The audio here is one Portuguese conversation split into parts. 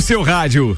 no seu rádio.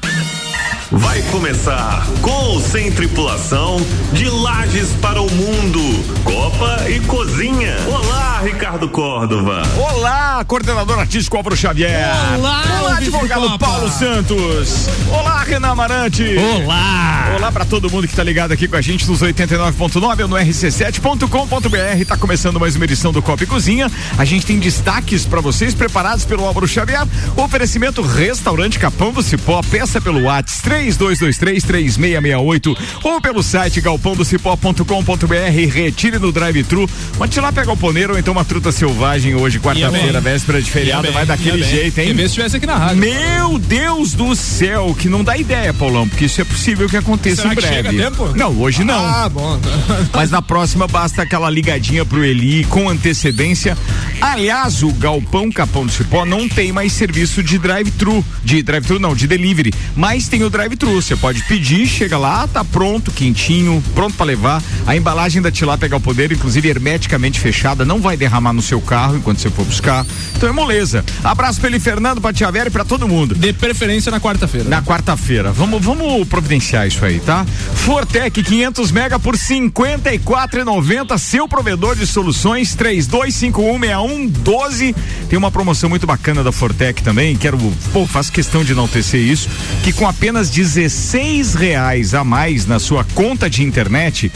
Vai começar com ou sem tripulação de Lages para o Mundo, Copa e Cozinha. Olá, Ricardo Córdova. Olá, coordenador artístico Álvaro Xavier. Olá, Olá advogado Paulo Santos. Olá, Renan Amarante. Olá. Olá para todo mundo que tá ligado aqui com a gente nos 89.9 ou no rc7.com.br. Tá começando mais uma edição do Copa e Cozinha. A gente tem destaques para vocês preparados pelo Álvaro Xavier. Oferecimento Restaurante Capão do Cipó. Peça pelo WhatsApp 32233668 ou pelo site galpãodocipó.com.br. Retire no drive-thru. Ir lá pegar o poneiro ou então uma truta selvagem hoje, quarta-feira, véspera de feriado. Vai daquele jeito, hein? Quer ver se estivesse aqui na rádio. Meu Deus do céu, que não dá ideia, Paulão, porque isso é possível que aconteça Será em breve. chega a tempo? Não, hoje não. Ah, bom. Mas na próxima basta aquela ligadinha pro Eli com antecedência. Aliás, o Galpão Capão do Cipó não tem mais serviço de drive-thru. De drive-thru não, de delivery. Mas tem o drive-thru. Você pode pedir, chega lá, tá pronto, quentinho, pronto para levar. A embalagem da Tilápia Galponeiro, inclusive hermeticamente fechada, não vai derramar no seu carro enquanto você for buscar. Então é moleza. Abraço pra ele, Fernando, pra Tia Vera e pra todo mundo. De preferência na quarta-feira. Na quarta-feira. Vamos, vamos providenciar isso aí, tá? Fortec 500 mega por 54,90. Seu provedor de soluções 32516112. Tem uma promoção muito bacana da Fortec também. Quero, pô, faço questão de enaltecer isso. Que com apenas 16 reais a mais na sua conta de internet,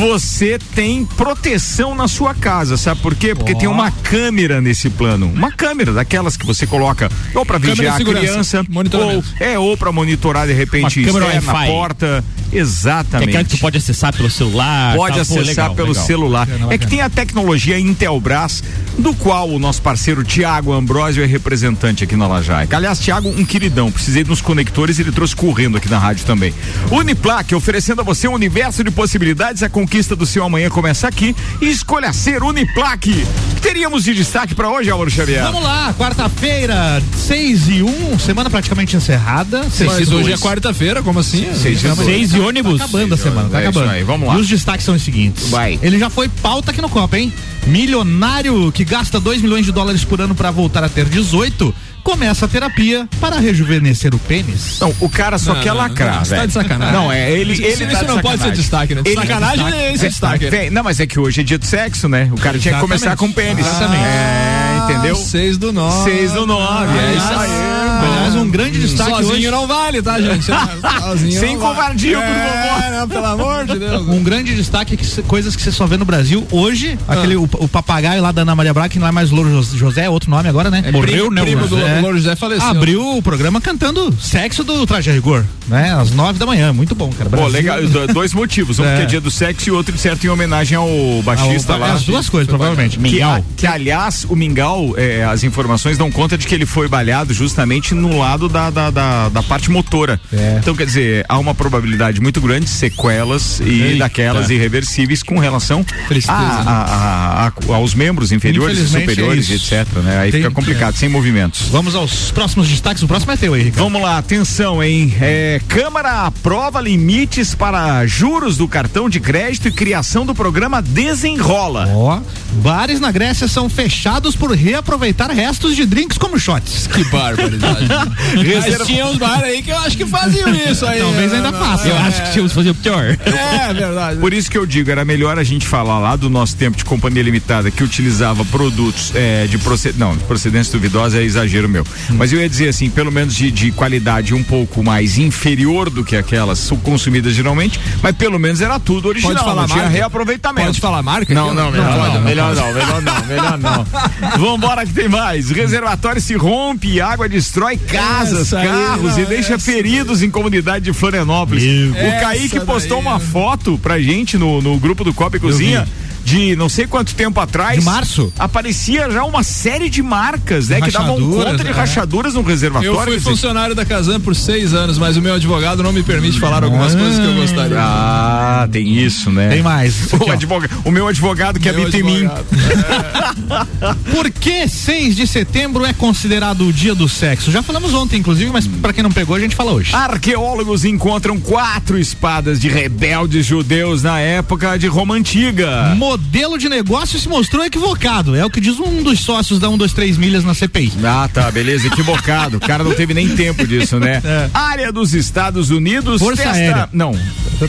você tem proteção na sua casa. Sabe por quê? Porque Ó. tem uma câmera nesse plano. Uma câmera daquelas que você coloca ou de vigiar a criança ou é, ou pra monitorar de repente Uma câmera externa, Wi-Fi. Exatamente. Que é que tu pode acessar pelo celular. Pode tá? acessar Pô, legal, pelo legal. celular. É que tem a tecnologia Intelbras, do qual o nosso parceiro Tiago Ambrosio é representante aqui na Lajaica. Aliás, Tiago, um queridão. Precisei dos conectores e ele trouxe correndo aqui na rádio também. Uniplaque, oferecendo a você um universo de possibilidades. A conquista do seu amanhã começa aqui. E escolha ser Uniplaque. Teríamos de destaque para hoje, Álvaro Xavier. Vamos lá, quarta-feira, 6 e 1, um, semana praticamente encerrada. Seis, Mas hoje é quarta-feira, como assim? 6 e 1 ônibus. Tá acabando a semana, tá É isso acabando. aí, vamos lá. E os destaques são os seguintes. Vai. Ele já foi pauta aqui no Copa, hein? Milionário que gasta 2 milhões de dólares por ano pra voltar a ter 18, começa a terapia para rejuvenescer o pênis. Não, o cara só Não, quer não, lacrar, tá velho. de sacanagem. Não, é ele, Isso- ele isso tá de não pode ser destaque, né? Ele- Sacanagem é esse destaque. Vem, não, mas é que hoje é dia do sexo, né? O cara tinha que começar com pênis. Exatamente. É, entendeu? Seis do nove. Seis do nove, é isso aí. Aliás, um grande destaque Sozinho hoje. não vale, tá, gente? Sozinho Sem não vale. covardia, por favor. É, não, pelo amor de Deus. Um grande destaque que coisas que você só vê no Brasil hoje, Ah. aquele o, o papagaio lá da Ana Maria Braga, que não é mais Louro Jos- José, é outro nome agora, né? primo, primo do É. Louro José faleceu. Abriu o programa cantando sexo do Traje a Rigor, né? Às nove da manhã, muito bom, cara. Pô, legal, do- dois motivos. Um É. porque é dia do sexo e outro, certo, em homenagem ao baixista lá. As duas coisas, provavelmente. Que, Mingau. a- que, aliás, o Mingau, é, as informações dão conta de que ele foi balhado justamente no lado da, da, da, da parte motora. É. Então, quer dizer, há uma probabilidade muito grande de sequelas e Eita. daquelas irreversíveis com relação Tristeza, a- né? a- a- aos membros inferiores e Infelizmente, superiores, é etc. Né? Aí Tem- fica complicado, sem movimentos. Vamos aos próximos destaques. O próximo é teu aí, Ricardo. Vamos lá, atenção, hein? É, Câmara aprova limites para juros do cartão de crédito e criação do programa Desenrola. Ó, bares na Grécia são fechados por reaproveitar restos de drinks como shots. Que barbaridade. Reserva- Mas tinha uns bares aí que eu acho que faziam isso aí. Talvez ainda Não, faça. Eu acho que tínhamos que fazer o pior. É verdade. Por isso que eu digo, era melhor a gente falar lá do nosso tempo de companhia limitada que utilizava produtos é, de procedência. Não, de procedência duvidosa é exagero meu. Mas eu ia dizer assim, pelo menos de, de qualidade um pouco mais inferior do que aquelas su- consumidas geralmente, mas pelo menos era tudo original. Pode falar não tinha marca? reaproveitamento. Pode falar marca? Não, não, melhor não, pode, melhor não, melhor não, melhor não. Vambora que tem mais. Reservatório se rompe água destrói casas, Essa carros e deixa feridos em comunidade de Florianópolis. O Essa Kaique postou daí, uma foto pra gente no, no grupo do Copa e Cozinha. De não sei quanto tempo atrás. De março? Aparecia já uma série de marcas, né? Que davam conta de é. rachaduras no reservatório. Eu fui funcionário da Casan por seis anos, mas o meu advogado não me permite falar algumas coisas que eu gostaria. Ah, tem isso, né? Tem mais. O, advoga- o meu advogado que Meu habita em mim. advogado. Por que 6 de setembro é considerado o dia do sexo? Já falamos ontem, inclusive, mas pra quem não pegou, a gente fala hoje. Arqueólogos encontram quatro espadas de rebeldes judeus na época de Roma Antiga. Modelo de negócio se mostrou equivocado. É o que diz um dos sócios da 123 milhas na CPI. Ah, tá, beleza, equivocado. O cara não teve nem tempo disso, né? É. Área dos Estados Unidos Força testa. Aérea. Não.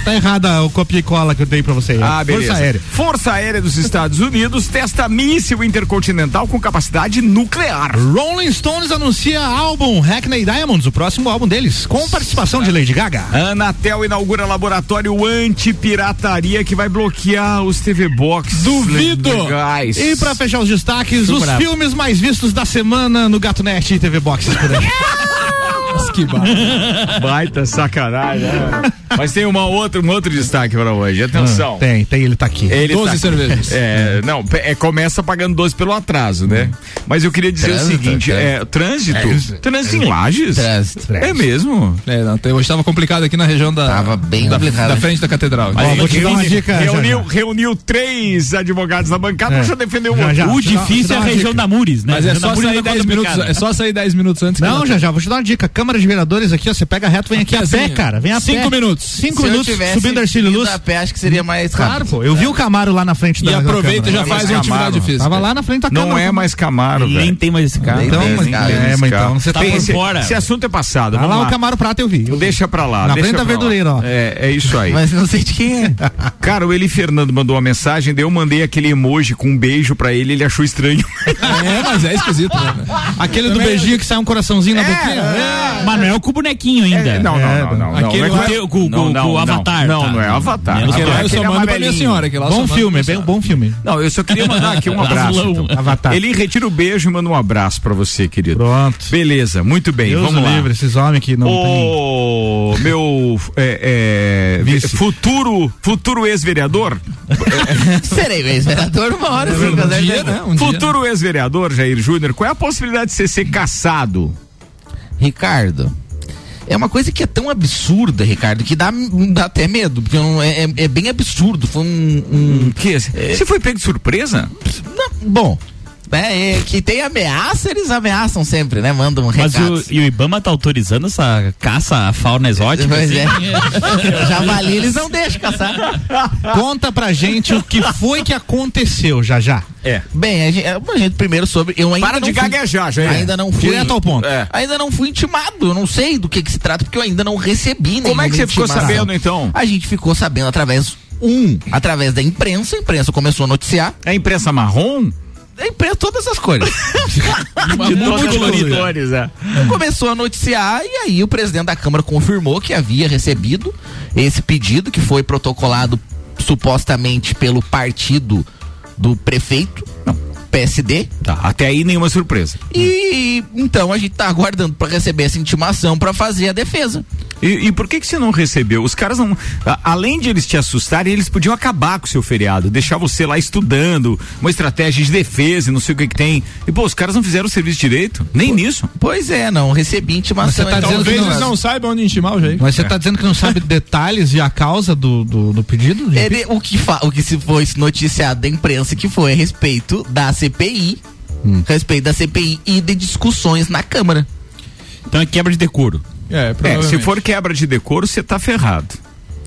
Tá errada o copia e cola que eu dei pra você. Ah, beleza. Força Aérea. Força Aérea dos Estados Unidos testa míssil intercontinental com capacidade nuclear. Rolling Stones anuncia álbum Hackney Diamonds, o próximo álbum deles, com participação de Lady Gaga. Anatel inaugura laboratório anti-pirataria que vai bloquear os TV Box. Duvido! Legais. E pra fechar os destaques, os bravo. filmes mais vistos da semana no Gato Net e TV Boxes Nossa, que barra. Baita sacanagem. né? Mas tem uma outra, um outro destaque para hoje. Atenção. tem, tem, ele tá aqui. Ele 12 tá- cervejas. É, não, é, começa pagando 12 pelo atraso, né? Mas eu queria dizer Trânsito, o seguinte: é, trânsito? Trânsito. Trânsito em Lages? Trânsito. É mesmo? É, não, tem- hoje tava complicado aqui na região da. Tava bem da, complicado. da frente da catedral. Ó, vou te dar uma dica. Reuniu, já. reuniu três advogados na bancada É. pra já defender o Já, outro. já. O difícil é a região dica. da Mures, né? Mas é só, sair é 10 complicado. minutos, é só sair 10 minutos antes. que Não, já já, vou te dar uma dica. Câmara de vereadores aqui, ó, você pega reto, vem aqui a pé, cara. Vem a pé. Cinco minutos. Cinco Se minutos, subindo Arcílio Luz. a pé, acho que seria mais Claro, rápido. pô. Eu vi o Camaro lá na frente E da da aproveita e já Câmara. faz uma atividade física. Tava lá na frente da Câmara. Não é mais Camaro, Nem velho. tem mais esse carro. Nem Então, tem mas, esse carro, é, esse mas então você Tá por fora. esse assunto é passado. Tá vamos lá o Camaro Prata, eu vi. Eu vi. Deixa pra lá. Na frente da verdureira, ó. É, é isso aí. Mas não sei de quem é. Cara, o Eli Fernando mandou uma mensagem, daí eu mandei aquele emoji com um beijo pra ele, ele achou estranho. É, mas é esquisito, né? Aquele do beijinho que sai um coraçãozinho na boquinha. É. Mas não é o com o bonequinho ainda. É, não, não, não, não, não. Aquele não, é- com- não, o Avatar, Não, tá? não é Avatar. Menos Aquele Aquele lá eu só mando pra minha senhora. aquele lá Bom filme, bem bom filme. Não, eu só queria mandar aqui um abraço. Então. Avatar. Ele retira o beijo e manda um abraço pra você, querido. Pronto. Beleza, muito bem, Deus vamos o lá. livre, esses homens que não tem. O meu é, é, futuro futuro ex-vereador, Serei ex-vereador uma hora, sim, com Um dia, certeza. né? Um dia. futuro ex-vereador Jair Júnior, qual é a possibilidade de você ser caçado? Ricardo. É uma coisa que é tão absurda, Ricardo, que dá, dá até medo, porque é, é- é bem absurdo. Foi um. um- Que você foi pego de surpresa? não, bom, é, é que tem ameaça, eles ameaçam sempre, né? Mandam Mas recados. o, e o Ibama tá autorizando essa caça à fauna exótica? Pois assim? é. Javali eles não deixam caçar. Conta pra gente o que foi que aconteceu já já. É. Bem, a gente, a gente primeiro sobre. Eu ainda Para não de fui- gaguejar, Jair. Ainda não fui. Direto ao ponto. É. Ainda não fui intimado. Eu não sei do que, que se trata, porque eu ainda não recebi Como é que você ficou sabendo então? A gente ficou sabendo através. Um, através da imprensa, a imprensa começou a noticiar. É imprensa marrom? A imprensa, todas as cores. Muito Todas colorido. as cores, é. começou a noticiar e aí o presidente da Câmara confirmou que havia recebido esse pedido que foi protocolado supostamente pelo partido do prefeito, PSD. Tá, até aí nenhuma surpresa. E então a gente tá aguardando para receber essa intimação para fazer a defesa. E, e por que que você não recebeu? Os caras não, a- além de eles te assustarem, eles podiam acabar com o seu feriado, deixar você lá estudando, uma estratégia de defesa e não sei o que que tem. E pô, os caras não fizeram o serviço direito, nem nisso. Pois é, não recebi intimação. Você tá então, dizendo que Talvez não- eles não saibam onde intimar o Jair. Mas você tá dizendo que não sabe detalhes e a causa do, do, do pedido? Ele, o, que fa- o que se foi noticiado da imprensa que foi a respeito da CPI, a respeito da CPI e de discussões na Câmara. Então é quebra de decoro. É, É, se for quebra de decoro, você tá ferrado.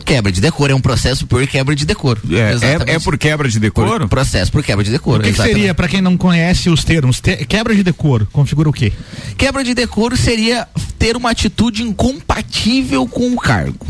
Quebra de decoro, é um processo por quebra de decoro. É, Exatamente. é, é por quebra de Por- decoro? processo por quebra de decoro. O que, que seria, pra quem não conhece os termos? Te- quebra de decoro, configura o quê? Quebra de decoro seria ter uma atitude incompatível com o cargo.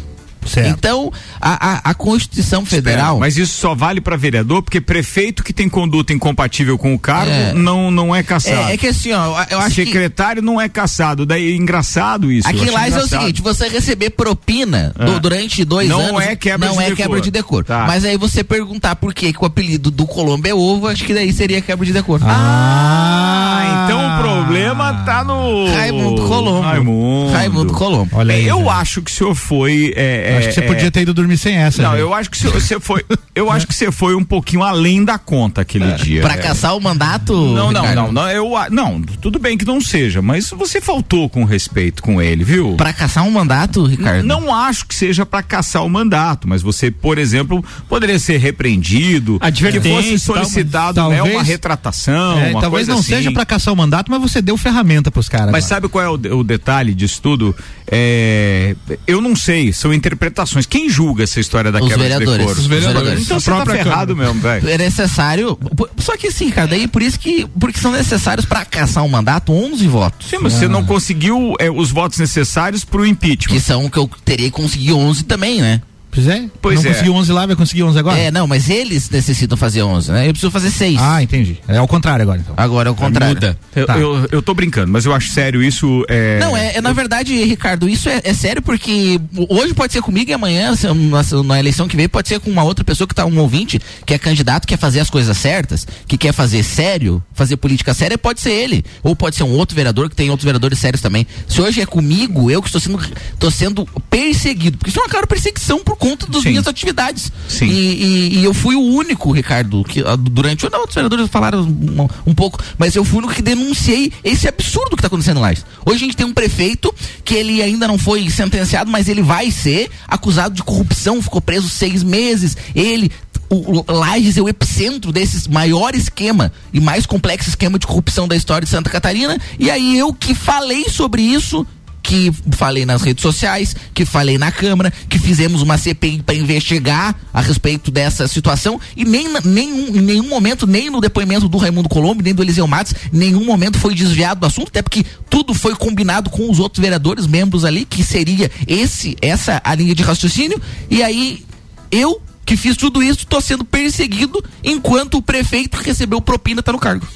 Certo. Então, a, a, a Constituição Federal. Mas isso só vale pra vereador, porque prefeito que tem conduta incompatível com o cargo É. não, não é caçado. é, é que assim, ó, eu acho que. Secretário não é caçado, daí é engraçado isso. Aqui lá é o seguinte, você receber propina do- Ah. durante dois Não anos é quebra não de é decoro. quebra de decoro. Tá. Mas aí você perguntar por que, que o apelido do Colombo é ovo, acho que daí seria quebra de decoro. Ah, então o problema tá no. Raimundo Colombo. Raimundo. Raimundo Colombo. Olha aí, eu acho que o senhor foi. é, Acho que você é, podia ter ido dormir sem essa. Não, gente. eu acho que você foi. Eu acho que você foi um pouquinho além da conta aquele dia. Pra É. caçar o mandato? Não, não, não, não, eu, não, tudo bem que não seja, mas você faltou com respeito com ele, viu? Pra caçar um mandato, Ricardo? Não acho que seja pra caçar o mandato, mas você, por exemplo, poderia ser repreendido, que fosse solicitado né, talvez- uma retratação, É, uma talvez coisa não assim. seja pra caçar o mandato, mas você deu ferramenta pros caras. Mas lá. sabe qual é o, o detalhe disso tudo? É, eu não sei, são interpretações. Quem julga essa história da Os quebra de vereadores. decoro? Os vereadores. Então A você tá própria ferrado mesmo, velho. É necessário. Só que sim, cara, daí por isso que. Porque são necessários pra caçar um mandato 11 votos. Sim, mas você não conseguiu é, os votos necessários pro impeachment. Que são que eu teria que conseguir 11 também, né? Pois é. Pois não é. conseguiu 11 lá, vai conseguir 11 agora? É, não, mas eles necessitam fazer 11, né? Eu preciso fazer 6. Ah, entendi. É ao contrário agora, então. Agora é o contrário. Muda. Eu, Tá. eu, eu tô brincando, mas eu acho sério isso. É... Não, é, é, na verdade, Ricardo, isso é, é sério porque hoje pode ser comigo e amanhã, se- na, na eleição que vem, pode ser com uma outra pessoa que tá um ouvinte, que é candidato, quer fazer as coisas certas, que quer fazer sério, fazer política séria, pode ser ele. Ou pode ser um outro vereador que tem outros vereadores sérios também. Se hoje é comigo, eu que estou sendo, tô sendo perseguido, porque isso é uma clara perseguição por conta das Sim. minhas atividades. Sim. E, e- e eu fui o único, Ricardo, que ah, durante. Não, outros vereadores falaram um, um pouco, mas eu fui o único que denunciei esse absurdo que está acontecendo lá. Hoje a gente tem um prefeito que ele ainda não foi sentenciado, mas ele vai ser acusado de corrupção, ficou preso seis meses. Ele. O, o Lages é o epicentro desse maior esquema e mais complexo esquema de corrupção da história de Santa Catarina. E aí eu que falei sobre isso que falei nas redes sociais, que falei na Câmara, que fizemos uma CPI para investigar a respeito dessa situação e nem nenhum, em nenhum momento, nem no depoimento do Raimundo Colombo, nem do Eliseu Matos, nenhum momento foi desviado do assunto, até porque tudo foi combinado com os outros vereadores, membros ali, que seria esse, essa a linha de raciocínio, e aí eu que fiz tudo isso, tô sendo perseguido enquanto o prefeito recebeu propina tá no cargo.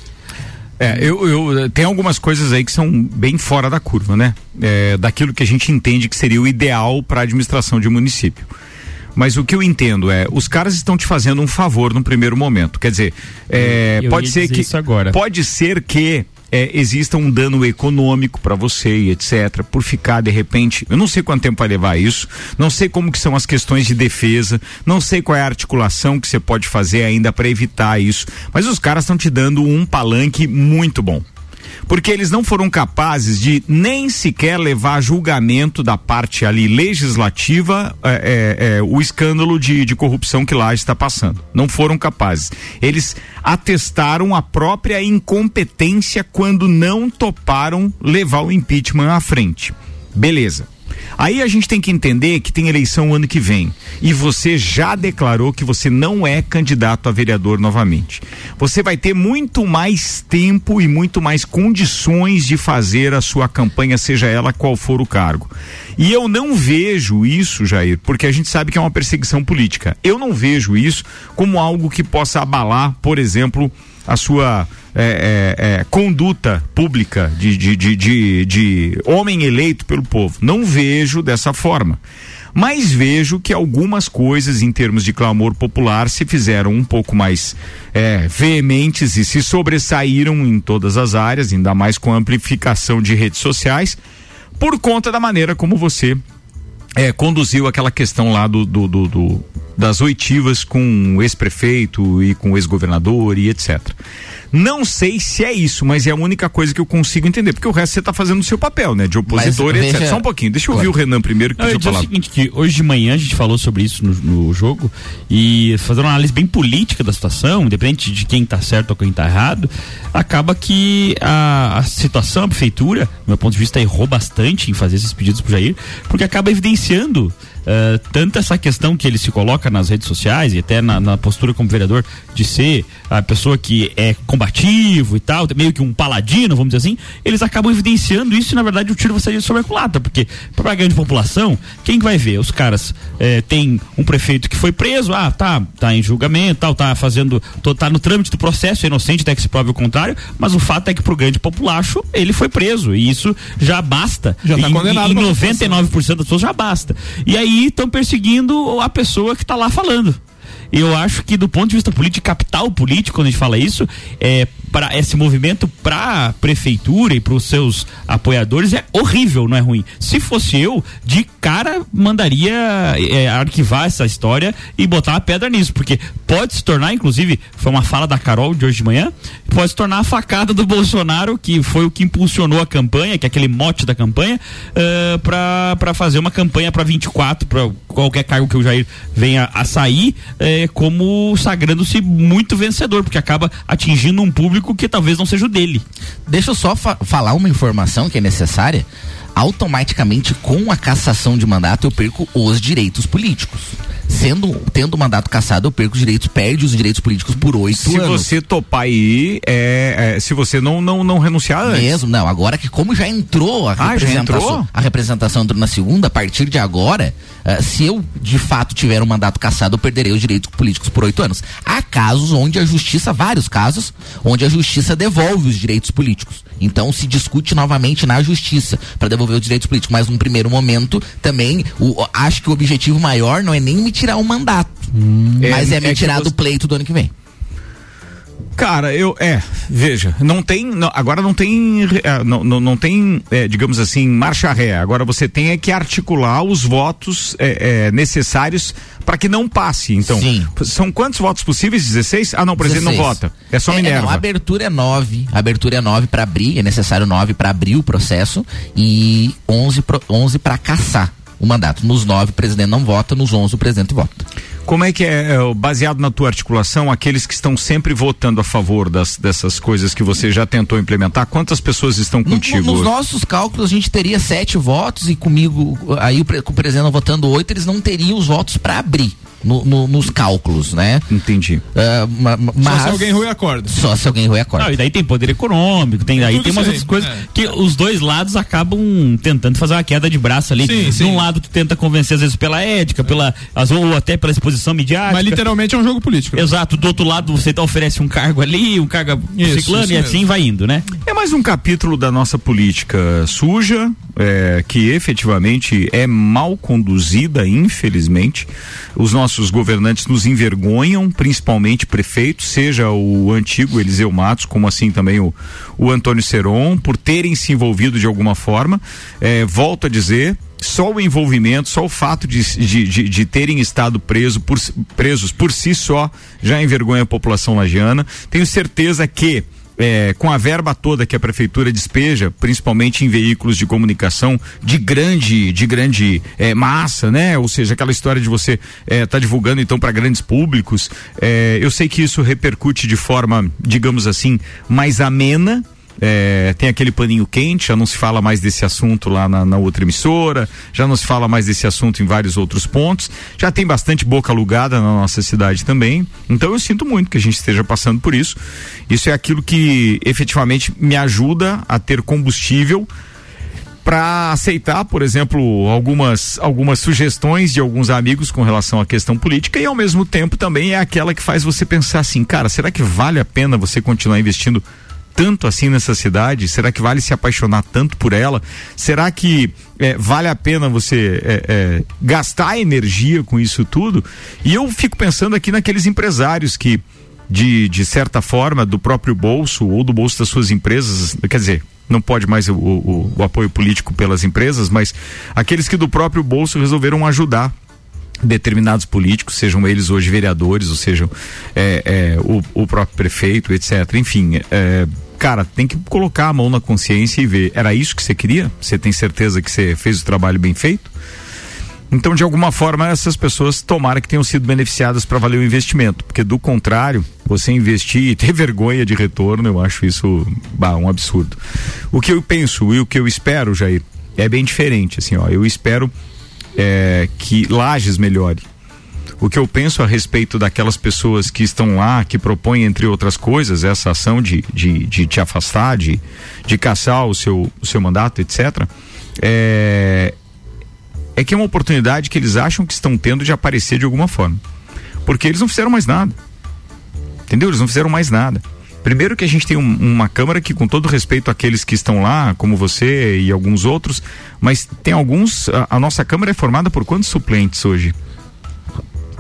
É, eu, eu tem algumas coisas aí que são bem fora da curva, né? É, daquilo que a gente entende que seria o ideal para a administração de município. Mas o que eu entendo é, os caras estão te fazendo um favor no primeiro momento. Quer dizer, é, pode ser que isso agora. pode ser que é, exista um dano econômico para você e etc. Por ficar de repente, eu não sei quanto tempo vai levar isso, não sei como que são as questões de defesa, não sei qual é a articulação que você pode fazer ainda para evitar isso. Mas os caras estão te dando um palanque muito bom porque eles não foram capazes de nem sequer levar a julgamento da parte ali legislativa é, é, é, o escândalo de, de corrupção que lá está passando. Não foram capazes. Eles atestaram a própria incompetência quando não toparam levar o impeachment à frente. Beleza. Aí a gente tem que entender que tem eleição ano que vem. E você já declarou que você não é candidato a vereador novamente. Você vai ter muito mais tempo e muito mais condições de fazer a sua campanha, seja ela qual for o cargo. E eu não vejo isso, Jair, porque a gente sabe que é uma perseguição política. Eu não vejo isso como algo que possa abalar, por exemplo, a sua é, é, é, conduta pública de, de, de, de, de homem eleito pelo povo. Não vejo dessa forma. Mas vejo que algumas coisas, em termos de clamor popular, se fizeram um pouco mais é, veementes e se sobressaíram em todas as áreas, ainda mais com a amplificação de redes sociais, por conta da maneira como você é, conduziu aquela questão lá do, do, do- do- das oitivas com o ex-prefeito e com o ex-governador e etc. Não sei se é isso, mas é a única coisa que eu consigo entender, porque o resto você está fazendo o seu papel, né? De opositor Mas etc. veja- Só um pouquinho, deixa eu ouvir o Renan primeiro que eu pediu dizer o falar. seguinte, que hoje de manhã a gente falou sobre isso no, no jogo e fazendo uma análise bem política da situação, independente de quem tá certo ou quem tá errado, acaba que a, a situação, a prefeitura, do meu ponto de vista, errou bastante em fazer esses pedidos pro Jair, porque acaba evidenciando eh, tanto essa questão que ele se coloca nas redes sociais e até na, na postura como vereador de ser a pessoa que é combativo e tal, meio que um paladino, vamos dizer assim, eles acabam evidenciando isso e na verdade o tiro sair sobre a culatra, porque para a grande população, quem que vai ver? Os caras eh, tem um prefeito que foi preso, ah, tá, tá em julgamento, tal, tá fazendo, tô, tá no trâmite do processo, é inocente até que se prove o contrário, mas o fato é que pro grande populacho ele foi preso e isso já basta. Já tá Em- condenado Em, pra 99% das pessoas já basta. E aí estão perseguindo a pessoa que tá lá falando. Eu acho que do ponto de vista político, capital político, quando a gente fala isso, é para esse movimento para a prefeitura e para os seus apoiadores é horrível, não é ruim. Se fosse eu, de cara mandaria é, arquivar essa história e botar uma pedra nisso, porque pode se tornar, inclusive, foi uma fala da Carol de hoje de manhã, pode se tornar a facada do Bolsonaro, que foi o que impulsionou a campanha, que é aquele mote da campanha, uh, para fazer uma campanha para 24, para qualquer cargo que o Jair venha a sair, eh, como sagrando-se muito vencedor, porque acaba atingindo um público que talvez não seja o dele. Deixa eu só fa- falar uma informação que é necessária. automaticamente com a cassação de mandato eu perco os direitos políticos. Sendo tendo o mandato cassado, eu perco os direitos, perde os direitos políticos por oito Se anos. você topar aí, é, é, se você não, não, não renunciar antes. Mesmo, não. Agora que como já entrou a Ah, representação, entrou? a representação entrou na segunda, a partir de agora, eh, se eu de fato tiver um mandato cassado, eu perderei os direitos políticos por oito anos. Há casos onde a justiça, vários casos, onde a justiça devolve os direitos políticos. Então se discute novamente na justiça para devolver os direitos políticos. Mas num primeiro momento, também, o- acho que o objetivo maior não é nem me tirar o mandato. Mas é, é me que tirar você- do pleito do ano que vem. Cara, eu é, veja, não tem, não, agora não tem, é, não, não, não tem, é, digamos assim, marcha ré. Agora você tem é que articular os votos é, é, necessários para que não passe. Então, Sim. são quantos votos possíveis? 16? Ah, não, o presidente não 16. vota. É só não, Minerva. a abertura é 9. A abertura é 9 para abrir, é necessário 9 para abrir o processo e 11 pro, 11 para caçar o mandato. Nos 9 o presidente não vota, nos 11 o presidente vota. Como é que é, é, baseado na tua articulação, aqueles que estão sempre votando a favor das, dessas coisas que você já tentou implementar, quantas pessoas estão No- contigo? nos nossos cálculos a gente teria sete votos e comigo, aí o, o presidente votando oito, eles não teriam os votos para abrir no- no- nos cálculos, né? Entendi. Ma- ma- Só mas se alguém ruim acorda. só se alguém roer a corda. Não, e daí tem poder econômico, tem daí tudo tem umas outras coisas é. que os dois lados acabam tentando fazer uma queda de braço ali. Sim, De sim. um lado tu tenta convencer às vezes pela ética, pela as- ou até pela exposição midiática. Mas literalmente é um jogo político. Exato, do outro lado você tá- oferece um cargo ali, um cargo Isso, ciclano isso e assim mesmo. vai indo, né? É mais um capítulo da nossa política suja, é, que efetivamente é mal conduzida, infelizmente. Os nossos governantes nos envergonham, principalmente prefeitos, seja o antigo Eliseu Matos, como assim também o, o Antônio Seron, por terem se envolvido de alguma forma. É, volto a dizer, só o envolvimento, só o fato de, de, de, de terem estado preso por, presos por si só já envergonha a população lagiana. Tenho certeza que é, com a verba toda que a prefeitura despeja, principalmente em veículos de comunicação de grande, de grande é, massa, né? Ou seja, aquela história de você estar tá divulgando então para grandes públicos. é, eu sei que isso repercute de forma, digamos assim, mais amena. É, tem aquele paninho quente, já não se fala mais desse assunto lá na, na outra emissora, já não se fala mais desse assunto em vários outros pontos, já tem bastante boca alugada na nossa cidade também. Então eu sinto muito que a gente esteja passando por isso. Isso é aquilo que efetivamente me ajuda a ter combustível para aceitar, por exemplo, algumas algumas sugestões de alguns amigos com relação à questão política e ao mesmo tempo também é aquela que faz você pensar assim, cara, será que vale a pena você continuar investindo tanto assim nessa cidade? Será que vale se apaixonar tanto por ela? Será que é, vale a pena você é, é, gastar energia com isso tudo? E eu fico pensando aqui naqueles empresários que de, de certa forma, do próprio bolso ou do bolso das suas empresas, quer dizer, não pode mais o, o, o apoio político pelas empresas, mas aqueles que do próprio bolso resolveram ajudar determinados políticos, sejam eles hoje vereadores, ou sejam é, é, o, o próprio prefeito, etc. Enfim, é, cara, tem que colocar a mão na consciência e ver. Era isso que você queria? Você tem certeza que você fez o trabalho bem feito? Então, de alguma forma, essas pessoas tomara que tenham sido beneficiadas para valer o investimento, porque do contrário, você investir e ter vergonha de retorno, eu acho isso bah, um absurdo. O que eu penso e o que eu espero, Jair, é bem diferente. Assim, ó, eu espero é, que Lages melhore. O que eu penso a respeito daquelas pessoas que estão lá, que propõem, entre outras coisas, essa ação de, de, de te afastar, de, de caçar o seu, o seu mandato, etc., é, é que é uma oportunidade que eles acham que estão tendo de aparecer de alguma forma. Porque eles não fizeram mais nada. Entendeu? Eles não fizeram mais nada. Primeiro que a gente tem um, uma Câmara que, com todo respeito àqueles que estão lá, como você e alguns outros, mas tem alguns. A, a nossa Câmara é formada por quantos suplentes hoje?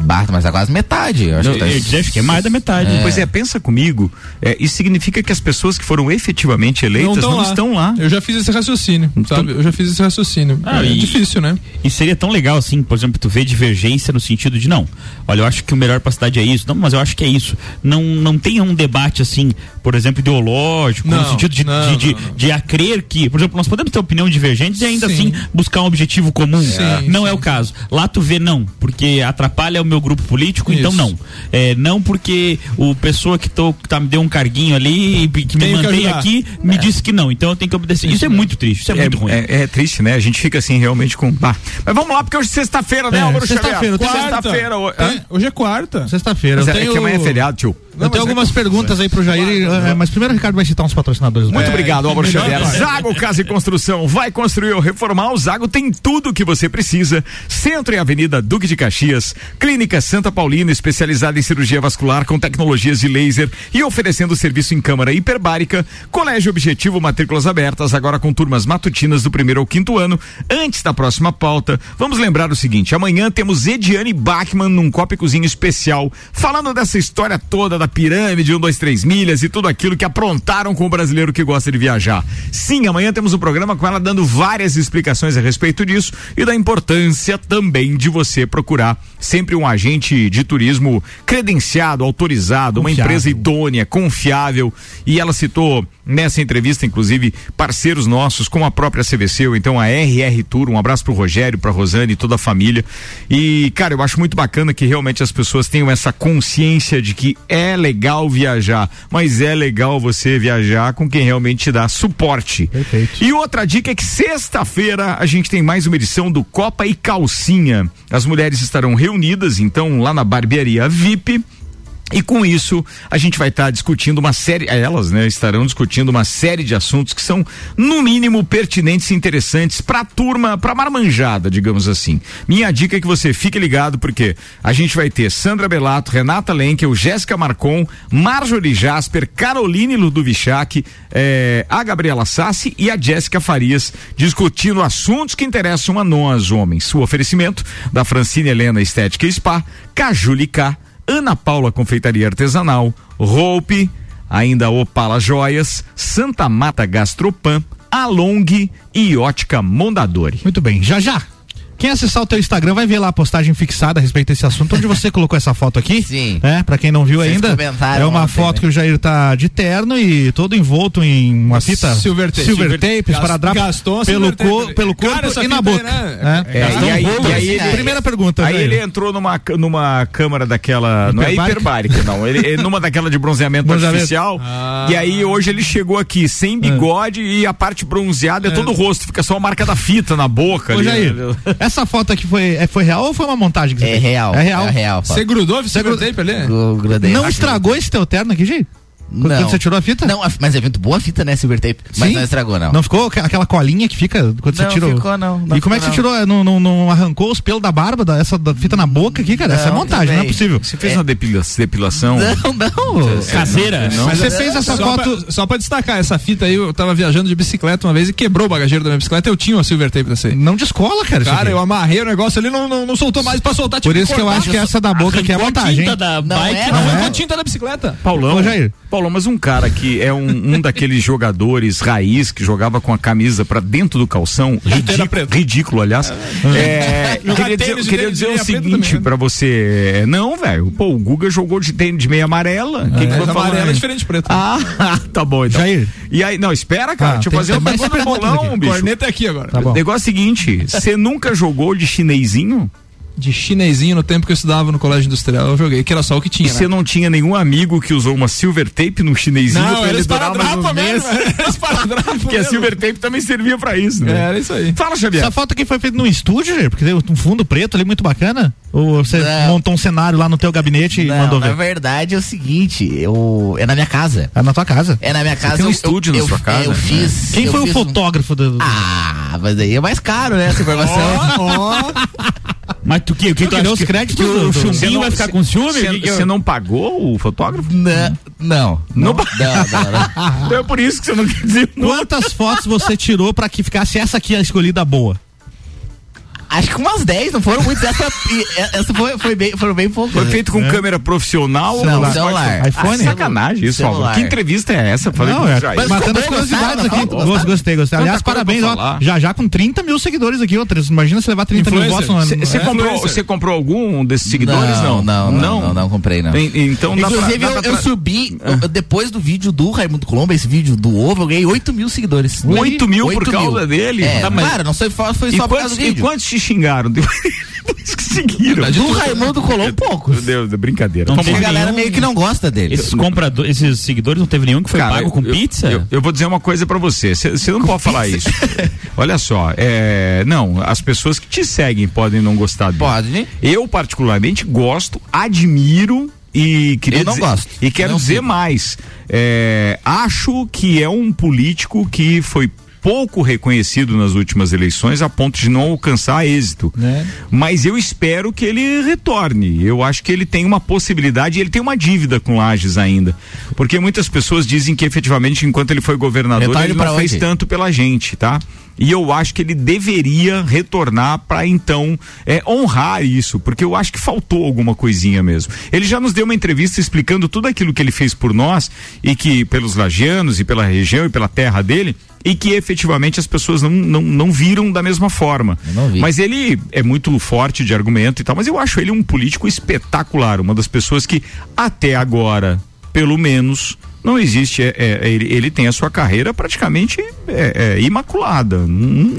Basta, mas é quase metade. Eu acho, Eu, que tá- eu dizer, acho que é mais da metade. Pois é, pensa comigo. é, isso significa que as pessoas que foram efetivamente eleitas não, tão estão lá. Eu já fiz esse raciocínio, Então- sabe? Eu já fiz esse raciocínio. Ah, é e- difícil, né? E seria tão legal assim, por exemplo, tu ver divergência no sentido de não, olha, eu acho que o melhor pra cidade é isso, não, mas eu acho que é isso. Não, não tem um debate assim, por exemplo, ideológico, no Não, sentido de, não, de, de, não, não. de a crer que, por exemplo, nós podemos ter opinião divergente e ainda Sim. assim buscar um objetivo comum. Sim, não sim. é o caso. Lá tu vê não, porque atrapalha o meu grupo político, então Isso. não. É, não porque o pessoa que, tô, que tá, me deu um carguinho ali e que me Tenho que mantém aqui me disse que não. Então eu tenho que obedecer. Isso, é muito triste, isso é, muito ruim. É, é triste, né? A gente fica assim realmente com. Ah. Mas vamos lá, porque hoje é sexta-feira, né, É, Álvaro Xavier? sexta-feira, Sexta-feira. hã? Hoje é quarta. Sexta-feira. Mas é, é tenho, que amanhã é feriado, tio. Eu tenho algumas perguntas aí pro Jair, eh, mas primeiro o Ricardo vai citar uns patrocinadores. Muito É, obrigado, Álvaro Xavier. Zago Casa e Construção. Vai construir ou reformar? O Zago tem tudo o que você precisa. Centro e Avenida Duque de Caxias. Clínica Santa Paulina, especializada em cirurgia vascular com tecnologias de laser e oferecendo serviço em câmara hiperbárica. Colégio Objetivo, matrículas abertas, agora com turmas matutinas do primeiro ao quinto ano. Antes da próxima pauta, vamos lembrar o seguinte: amanhã temos Ediane Bachmann num Copa e Cozinha especial, falando dessa história toda da pirâmide, um, dois, três milhas e tudo aquilo que aprontaram com o brasileiro que gosta de viajar. Sim, amanhã temos um programa com ela dando várias explicações a respeito disso e da importância também de você procurar sempre um agente de turismo credenciado, autorizado, uma Confiável. empresa idônea, confiável. E ela citou nessa entrevista, inclusive, parceiros nossos, como a própria CVC, ou então a RR Tour. Um abraço pro Rogério, pra Rosane e toda a família. E, cara, eu acho muito bacana que realmente as pessoas tenham essa consciência de que é legal viajar, mas é legal você viajar com quem realmente te dá suporte. Perfeito. E outra dica é que sexta-feira a gente tem mais uma edição do Copa e Calcinha. As mulheres estarão reunidas, então, lá na barbearia VIP. E com isso, a gente vai estar discutindo uma série, elas, né, estarão discutindo uma série de assuntos que são, no mínimo, pertinentes e interessantes para a turma, para marmanjada, digamos assim. Minha dica é que você fique ligado, porque a gente vai ter Sandra Belato, Renata Lenkel, Jéssica Marcon, Marjorie Jasper, Caroline Ludovichac, eh, a Gabriela Sassi e a Jéssica Farias, discutindo assuntos que interessam a nós, homens. O oferecimento da Francine Helena Estética e Spa, Cajulica, Ana Paula Confeitaria Artesanal, Roupe, ainda Opala Joias, Santa Mata Gastropan, Along e Ótica Mondadori. Muito bem, já já. Quem acessar o teu Instagram vai ver lá a postagem fixada a respeito desse assunto, onde você colocou essa foto aqui. Sim. É, pra quem não viu Vocês ainda. É uma ontem, foto né? que o Jair tá de terno e todo envolto em uma fita Silver tape. silver Silver- tape, Gas- esparadrapo gastou pelo, ali. pelo Cara, corpo essa e na boca. né? É. É, Gastou e aí- um e aí ele- Primeira pergunta, Aí Jair. ele entrou numa, numa câmara daquela. Não é Hiperbárica? não. Ele, numa daquela de bronzeamento, Bronzeamento. artificial. E aí hoje ele chegou aqui sem bigode e a parte bronzeada é, todo o rosto. Fica só a marca da fita na boca Ô, ali. Jair, né? Essa foto aqui foi, é, foi real ou foi uma montagem que você É fez? real. É real. É real. Você grudou o silver gru- tape ali? Não Acho- estragou esse teu terno aqui, Jair? Quando Não. você tirou a fita? Não, a- mas é muito boa a fita, né, Silver Tape? Mas Sim? não estragou, não. Não ficou aquela colinha que fica quando você Não, tirou? ficou, não. Não e como é que você tirou? Não, não, não arrancou os pelos da barba, da, essa da fita na boca aqui, cara? essa é Não, montagem, não é possível. Você fez uma depila- depilação? Não, não. Caseira? Mas você fez essa Só foto. pra, só pra destacar, essa fita aí, eu tava viajando de bicicleta uma vez e quebrou o bagageiro da minha bicicleta. Eu tinha uma silver tape dessa aí. Não descola, cara. Cara, eu amarrei o negócio ali, não, não, não soltou mais pra soltar. Por isso que eu acho que essa da boca aqui é a montagem. Não é, Não, não foi é. tinta da bicicleta. Paulão, Ô, Jair. Paulão, mas um cara que é um, um daqueles jogadores raiz que jogava com a camisa pra dentro do calção, ridículo, ridículo aliás. É, Jogar queria dizer, de queria dizer o seguinte né? pra você, é, não, velho, pô, o Guga jogou de tênis de meia amarela. Que que tô falando amarela é diferente de preto. Ah, tá bom, então. Jair. E aí, não, espera, cara, Ah, deixa eu fazer uma mais pergunta do bolão, bicho. Corneta é aqui agora. Tá bom. O negócio é o seguinte, você nunca jogou de chinesinho? De chinesinho no tempo que eu estudava no colégio industrial, eu joguei, que era só o que E tinha. você né? não tinha nenhum amigo que usou uma silver tape no chinesinho Não, pra era ele durar mais uns mesmo. meses? Esparadrapo Porque a silver tape também servia pra isso, né? Era isso aí. Fala, Xavier. Essa foto aqui foi feita num estúdio? Porque tem um fundo preto ali muito bacana? Ou você Não. montou um cenário lá no teu gabinete e Não, mandou na ver? verdade é o seguinte, eu, é na minha casa. É na tua casa. É na minha casa. tem um eu- estúdio na eu, sua eu- casa? Eu fiz. Quem eu foi o fiz um- fotógrafo do. Ah, mas aí é mais caro, né, essa informação. Mas tu que? O que tu queria acha os que, créditos que do- o chumbinho não- vai ficar com ciúme? Você não pagou o fotógrafo? não, não, não, não, não, Então é por isso que você não quer dizer. Quantas fotos você tirou pra que ficasse essa aqui a escolhida boa? Acho que umas 10, não foram muitas. Essa, e- essa foi, foi bem, foram bem poucas. Foi feito com câmera profissional Não, ou celular. iPhone? Ah, sacanagem isso, Celular. Que entrevista é essa? Falei Não, com é. Mas matando as curiosidades gostaram aqui. Gosto- Gostei, gostei. Aliás, parabéns, ó. Já já com 30 mil seguidores aqui, ó. Três- Imagina você levar 30 mil votos no Você É, comprou, você comprou algum desses seguidores? Não, não, não, não, não comprei, não. Então dá pra- Inclusive, dá eu, pra eu tra- subi, eu- depois do vídeo do Raimundo Colombo, esse vídeo do ovo, eu ganhei 8 mil seguidores. 8 mil por causa dele? É, Tá, claro, não foi, foi E só por quantos, causa do e vídeo. quantos te xingaram. Depois que seguiram. Do Raimundo colou poucos. Meu Deus, brincadeira. Não teve galera nenhum- meio que não gosta dele. Esses compradores, esses seguidores não teve nenhum que foi Cara, pago com eu- pizza? Eu, eu vou dizer uma coisa pra você. Você não pode falar isso. Olha só, é, não, as pessoas que te seguem podem não gostar dele. Pode? Eu particularmente gosto, admiro e queria Eu não dizer- gosto. E quero Não dizer sigo. mais. É, acho que é um político que foi pouco reconhecido nas últimas eleições a ponto de não alcançar êxito. Né? Mas eu espero que ele retorne. Eu acho que ele tem uma possibilidade, ele tem uma dívida com Lages ainda. Porque muitas pessoas dizem que efetivamente, enquanto ele foi governador, ele não fez onde? tanto pela gente, tá? E eu acho que ele deveria retornar para então é, honrar isso, porque eu acho que faltou alguma coisinha mesmo. Ele já nos deu uma entrevista explicando tudo aquilo que ele fez por nós e que pelos lagianos e pela região e pela terra dele e que efetivamente as pessoas não, não, não viram da mesma forma. Vi. Mas ele é muito forte de argumento e tal, mas eu acho ele um político espetacular, uma das pessoas que até agora, pelo menos, não existe. É, é, ele, ele tem a sua carreira praticamente é, é, imaculada.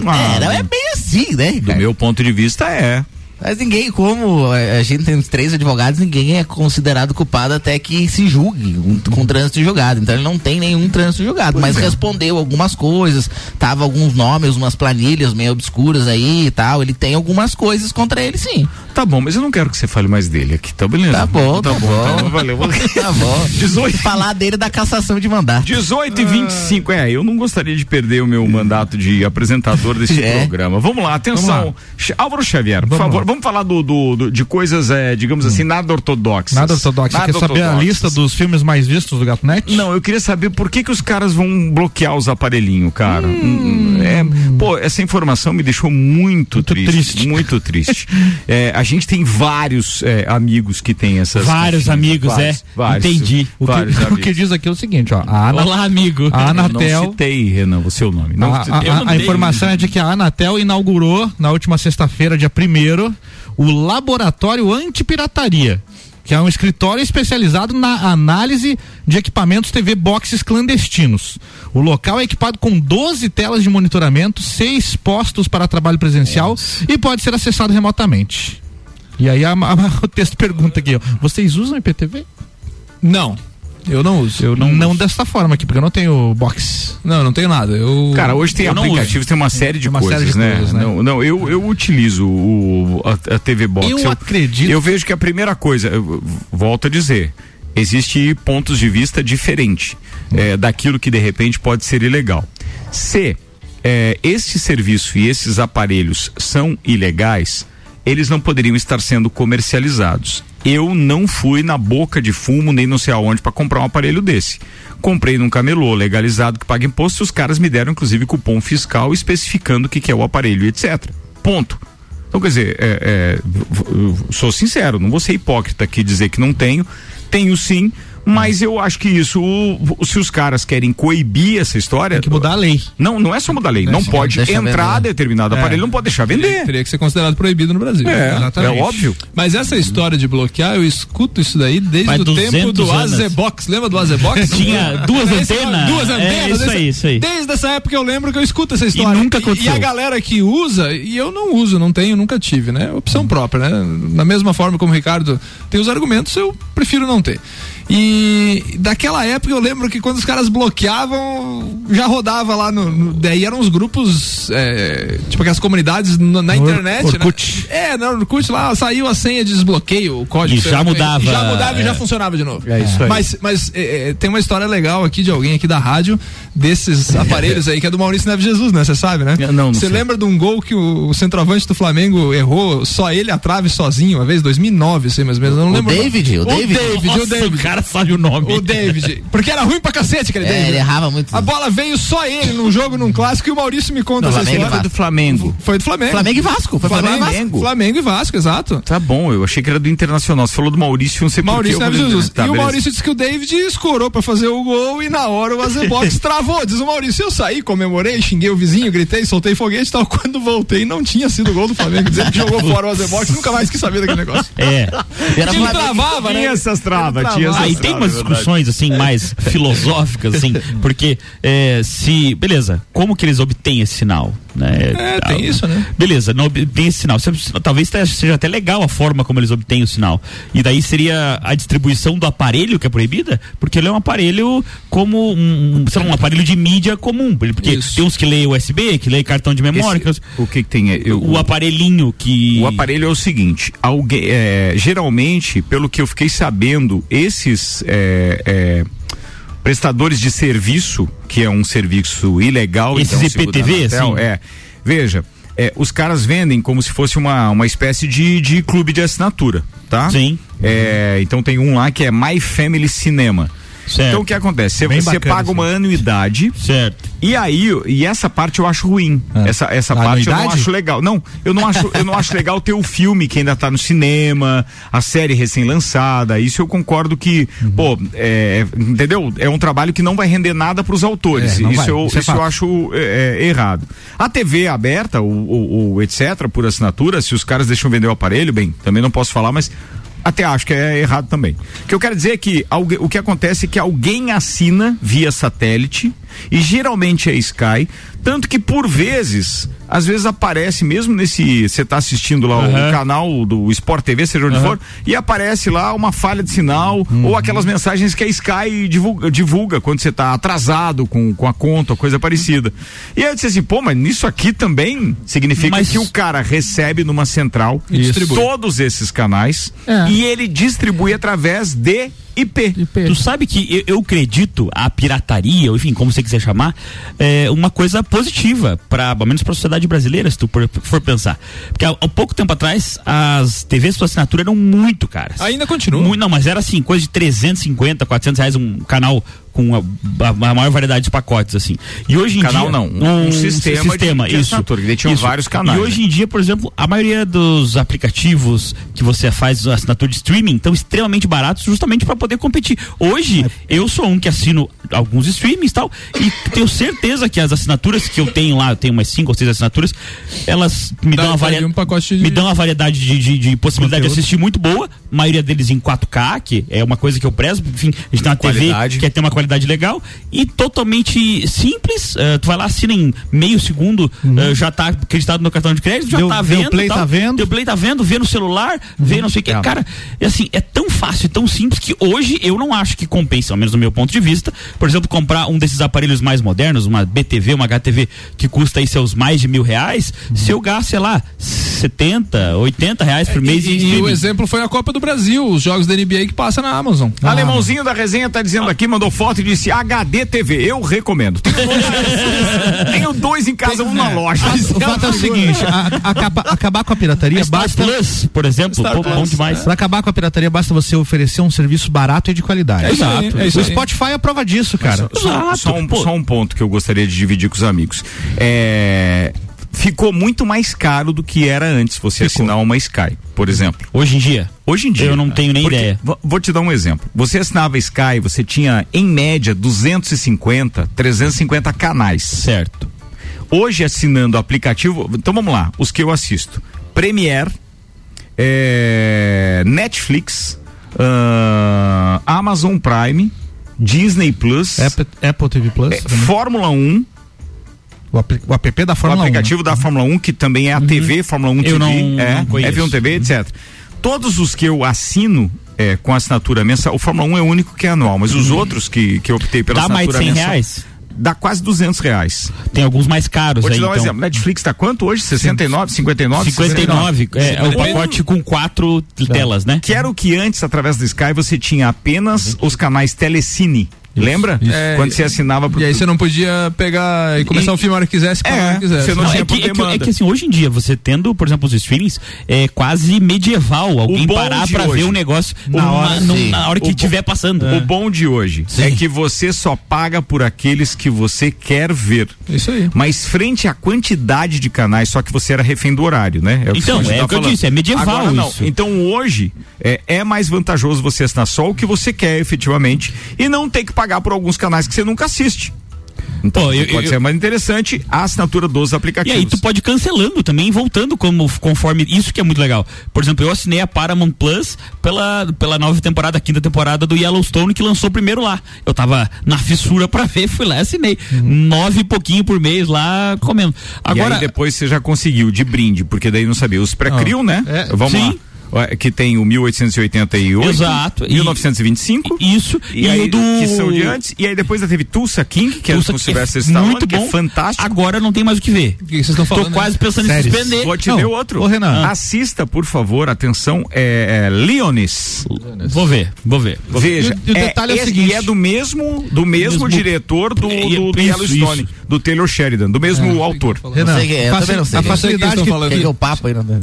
Ah, É, não é bem assim, né, do meu ponto de vista, é. Mas ninguém, como a gente tem três advogados, ninguém é considerado culpado até que se julgue com, com trânsito julgado. Então ele não tem nenhum trânsito julgado, mas respondeu algumas coisas, tava alguns nomes, umas planilhas meio obscuras aí e tal. Ele tem algumas coisas contra ele, sim. Tá bom, mas eu não quero que você fale mais dele aqui, tá beleza? Tá bom, tá bom. Então, valeu. Tá bom. 18. Falar dele da cassação de mandato. 18 e 25, é, eu não gostaria de perder o meu mandato de apresentador desse É. programa. Vamos lá, atenção. Ch- Álvaro Xavier, por Vamos favor, lá. Vamos falar do, do- do- de coisas, é, digamos assim, nada ortodoxas. Nada ortodoxo. Você quer saber a ortodoxas. lista dos filmes mais vistos do Gatunete? Não, eu queria saber por que que os caras vão bloquear os aparelhinhos, cara. Hum, é, pô, essa informação me deixou muito, Muito triste, triste. Muito triste. É, a gente tem vários é, amigos que têm essas. Vários caixinhas. amigos, Vários, é. vários. Entendi. O que, o que diz aqui é o seguinte, ó. A Ana, Olá, amigo. a Eu não Anatel. citei, Renan, o seu nome. Não, a, a- a- não a informação é de que a Anatel inaugurou na última sexta-feira, dia 1 o Laboratório Antipirataria, que é um escritório especializado na análise de equipamentos TV boxes clandestinos. O local é equipado com 12 telas de monitoramento, seis postos para trabalho presencial e pode ser acessado remotamente. E aí a- a- o texto pergunta aqui, ó, vocês usam IPTV? Não. Eu não uso. Eu não, não dessa forma aqui, porque eu não tenho box. Não, eu não tenho nada. Eu. Cara, hoje tem Eu aplicativos, tem uma série de Uma coisas, série de né? coisas, né? Não, não, eu, eu utilizo o, a, a TV Box. Eu acredito. Eu vejo que a primeira coisa, eu volto a dizer, existe pontos de vista diferentes é, daquilo que de repente pode ser ilegal. Se é, este serviço e esses aparelhos são ilegais, eles não poderiam estar sendo comercializados. Eu não fui na boca de fumo nem não sei aonde para comprar um aparelho desse. Comprei num camelô legalizado que paga imposto e os caras me deram inclusive cupom fiscal especificando o que, que é o aparelho, etc. Ponto. Então, quer dizer, é, é, sou sincero, não vou ser hipócrita aqui dizer que não tenho. Tenho sim, mas eu acho que isso, o- se os caras querem coibir essa história. Tem que mudar a lei. Não, não é só mudar a lei. Não Deixa- pode deixa entrar vender. determinado aparelho, não pode deixar Teria, vender. teria que ser considerado proibido no Brasil. É, Exatamente. é óbvio. Mas essa história de bloquear, eu escuto isso daí desde o tempo 200 do anos. Azebox. Lembra do Azebox? Tinha duas antenas. Duas É, antenas. isso aí, isso aí. Desde essa época eu lembro que eu escuto essa história. nunca aconteceu. E a galera que usa, e eu não uso, não tenho, nunca tive, né? Opção própria, né? Da mesma forma como o Ricardo tem os argumentos, eu prefiro não ter. E daquela época eu lembro que quando os caras bloqueavam, já rodava lá no. no- daí eram os grupos, é, tipo aquelas comunidades no- na No internet. Orkut. Né? É, no Orkut lá saiu a senha de desbloqueio, o código. E já mudava, e Já mudava e é. já funcionava de novo. É isso aí. Mas, mas é, é, tem uma história legal aqui de alguém aqui da rádio, desses aparelhos aí, que é do Maurício Neves Jesus, né? Você sabe, né? Não, Você lembra de um gol que o, o centroavante do Flamengo errou, só ele a trave sozinho, uma vez, 2009, sei mais ou menos. Não O lembro. David, o David. David, Nossa, o David. o cara sabe o nome. O David. Porque era ruim pra cacete aquele É, David. ele errava muito. A bola veio só ele num jogo, num clássico, e o Maurício me conta essa história. e do Flamengo. Foi do Flamengo. Flamengo e Vasco. Foi Flamengo, e Vasco. Flamengo. Flamengo e Vasco, exato. Tá bom, eu achei que era do Internacional. Você falou do Maurício, não sei Maurício por Neves que. eu- Jesus. Tá, e o beleza. Maurício disse que o David escorou pra fazer o gol e na hora o Azebox travou. Diz o Maurício, eu saí, comemorei, xinguei o vizinho, gritei, soltei foguete e tal. Quando voltei, não tinha sido o gol do Flamengo. Dizendo que jogou fora o Azebox, nunca mais quis saber daquele negócio. É. Era Flamengo. travava, né? Tinha essas travas, tinha essas Aí tem umas é discussões assim mais filosóficas assim, porque é, se beleza, como que eles obtêm esse sinal? Né? É, tem Ah, isso, né? Beleza, não tem esse sinal. Talvez seja até legal a forma como eles obtêm o sinal. E daí seria a distribuição do aparelho que é proibida, porque ele é um aparelho como um, sei lá, um aparelho de mídia comum. Porque Isso. tem uns que lê USB, que lê cartão de memória. Esse- que- o que, que tem? é, eu- o aparelhinho que. O aparelho é o seguinte, alguém, é, geralmente, pelo que eu fiquei sabendo, esses é, é, prestadores de serviço, que é um serviço ilegal, Esses então, IPTV, assim? é, veja, é, os caras vendem como se fosse uma, uma espécie de, de clube de assinatura, tá? Sim. É, então tem um lá que é My Family Cinema. Certo. Então o que acontece? Você, você bacana, paga uma anuidade Certo. e aí, e essa parte eu acho ruim. É. Essa, essa A parte eu não anuidade? acho legal. Não, eu não acho, eu não acho legal ter o filme que ainda tá no cinema, a série recém-lançada. Isso eu concordo que, Uhum. pô, é, entendeu? É um trabalho que não vai render nada pros autores. É, não isso vai. eu, Isso é isso eu acho é, é, errado. A TV aberta, o, o, o etc., por assinatura, se os caras deixam vender o aparelho, bem, também não posso falar, mas até acho que é errado também. O que eu quero dizer é que o que acontece é que alguém assina via satélite e geralmente é Sky, tanto que por vezes, às vezes aparece mesmo nesse, você tá assistindo lá o Aham. canal do Sport TV, seja onde for, e aparece lá uma falha de sinal ou aquelas mensagens que a Sky divulga, divulga quando você tá atrasado com, com a conta, coisa parecida. E aí eu disse assim, pô, mas nisso aqui também significa Mas- que o cara recebe numa central E distribui. todos esses canais É. e ele distribui através de IP. Tu sabe que eu, eu acredito a pirataria, ou enfim, como você quiser chamar, é uma coisa positiva para, pelo menos para a sociedade brasileira, se tu for, for pensar. Porque há, há pouco tempo atrás as TVs por assinatura eram muito caras. Ainda continua. Muito, não, mas era assim, coisa de 350, 400 reais um canal com a, a- a maior variedade de pacotes, assim. E hoje em Canal dia... não, um sistema de- sistema de isso. assinatura, que isso. vários canais, E hoje né? em dia, por exemplo, a maioria dos aplicativos que você faz assinatura de streaming estão extremamente baratos justamente para poder competir. Hoje, eu sou um que assino alguns streamings e tal, e tenho certeza que as assinaturas que eu tenho lá, eu tenho umas cinco ou seis assinaturas, elas me Dá- dão uma variedade. um de- Me dão uma variedade de, de, de possibilidade Conteúdo. de assistir muito boa, maioria deles em 4K, que é uma coisa que eu prezo, enfim, a gente tem uma Qualidade. TV que quer ter uma qualidade legal e totalmente simples. eh, tu vai lá, assina em meio segundo, eh, já tá acreditado no cartão de crédito, já Deu- tá deu vendo. play, tal. tá vendo. Deu play, tá vendo, vê no celular, vê não sei o que. É. Cara, é assim, é tão fácil, tão simples que hoje eu não acho que compensa, ao menos do meu ponto de vista. Por exemplo, comprar um desses aparelhos mais modernos, uma BTV, uma HTV, que custa aí seus mais de mil reais, se eu gasto, sei lá, 70, 80 reais por mês E, em e o exemplo foi a Copa do Brasil, os jogos da NBA que passa na Amazon. Ah. Alemãozinho da resenha tá dizendo aqui, mandou foto e disse HD TV. Eu recomendo. Tenho dois em casa, um na loja. O fato é o seguinte, a- acaba- acabar com a pirataria Star basta. Plus, por exemplo, Star pô, bom Plus. demais. Pra acabar com a pirataria, basta você oferecer um serviço barato e de qualidade. É isso aí, é isso o aí. Spotify é prova disso, cara. Só, só um, só um ponto que eu gostaria de dividir com os amigos. É, ficou muito mais caro do que era antes você assinar uma Sky, por exemplo. Hoje em dia. Hoje em dia. Eu não tenho nem Porque, ideia. vo- Vou te dar um exemplo. Você assinava Sky, você tinha em média 250, 350 canais. Certo. Hoje assinando o aplicativo, então vamos lá, os que eu assisto: Premiere, é, Netflix, ah, Amazon Prime, Disney Plus, Apple, Apple TV Plus, é, também. Fórmula 1, o, apli- o app da o Fórmula 1. aplicativo da Fórmula 1, que também é a TV, Fórmula 1 Eu TV, não- é, não conheço. F1 TV, etc. Todos os que eu assino é, com assinatura mensal, o Fórmula 1 é o único que é anual, mas os outros que, que eu optei pela Dá mais de assinatura 100 mensal, reais? Dá quase 200 reais. Tem alguns mais caros Vou te aí, dar um então. exemplo, Netflix tá quanto hoje? 69, 59? 59, é, é o pacote com quatro telas, né? Que era o que antes, através do Sky, você tinha apenas os canais Telecine. Lembra? É, Quando você assinava pro. E aí você não podia pegar e começar E- um filme a hora que quisesse, a hora É, que quisesse. você não Não, tinha é, que, é, que, é que, assim, hoje em dia, você tendo, por exemplo, os streamings, é quase medieval alguém parar pra hoje- ver um negócio Na hora, sim. na hora que O estiver passando. O bom de hoje Sim. é que você só paga por aqueles que você quer ver. Isso aí. Mas frente à quantidade de canais, só que você era refém do horário, né? o Então, a gente é tá o que eu disse, é medieval Agora não. isso. Então hoje é, é mais vantajoso você assinar só o que você quer efetivamente e não ter que pagar por alguns canais que você nunca assiste. Então Pô, eu- pode eu- ser mais interessante a assinatura dos E aplicativos. aí tu pode ir cancelando também, e voltando como conforme isso que é muito legal. Por exemplo, eu assinei a Paramount Plus pela, pela nova temporada, quinta temporada do Yellowstone que lançou primeiro lá. Eu tava na fissura pra ver, fui lá e assinei. Nove e pouquinho por mês lá comendo. Agora, e aí depois você já conseguiu de brinde, porque daí não sabia. Os pré-criam, né? é, Vamos sim. lá. Ó, Que tem o 1888, Exato. E- 1925. isso E, e, aí, o do que são de antes. E aí depois já teve Tulsa King, que Tulsa, é com que Sylvester é Stallone, muito que bom. é fantástico. Agora não tem mais o que ver. O que vocês estão falando? Tô né? quase pensando Séries. em suspender. Vou te Não, outro. ô, Renan. Assista, por favor, atenção, é, é Leonis. Vou ver, vou ver. Vou. Veja, E o- e o detalhe é o esse- seguinte- e é do mesmo, do mesmo, Mesmo- diretor do, É, do, do isso, Yellowstone, isso. do Taylor Sheridan, do mesmo autor. Renan, sei quem é, eu faci- também não sei a é. facilidade o que falando. Quer que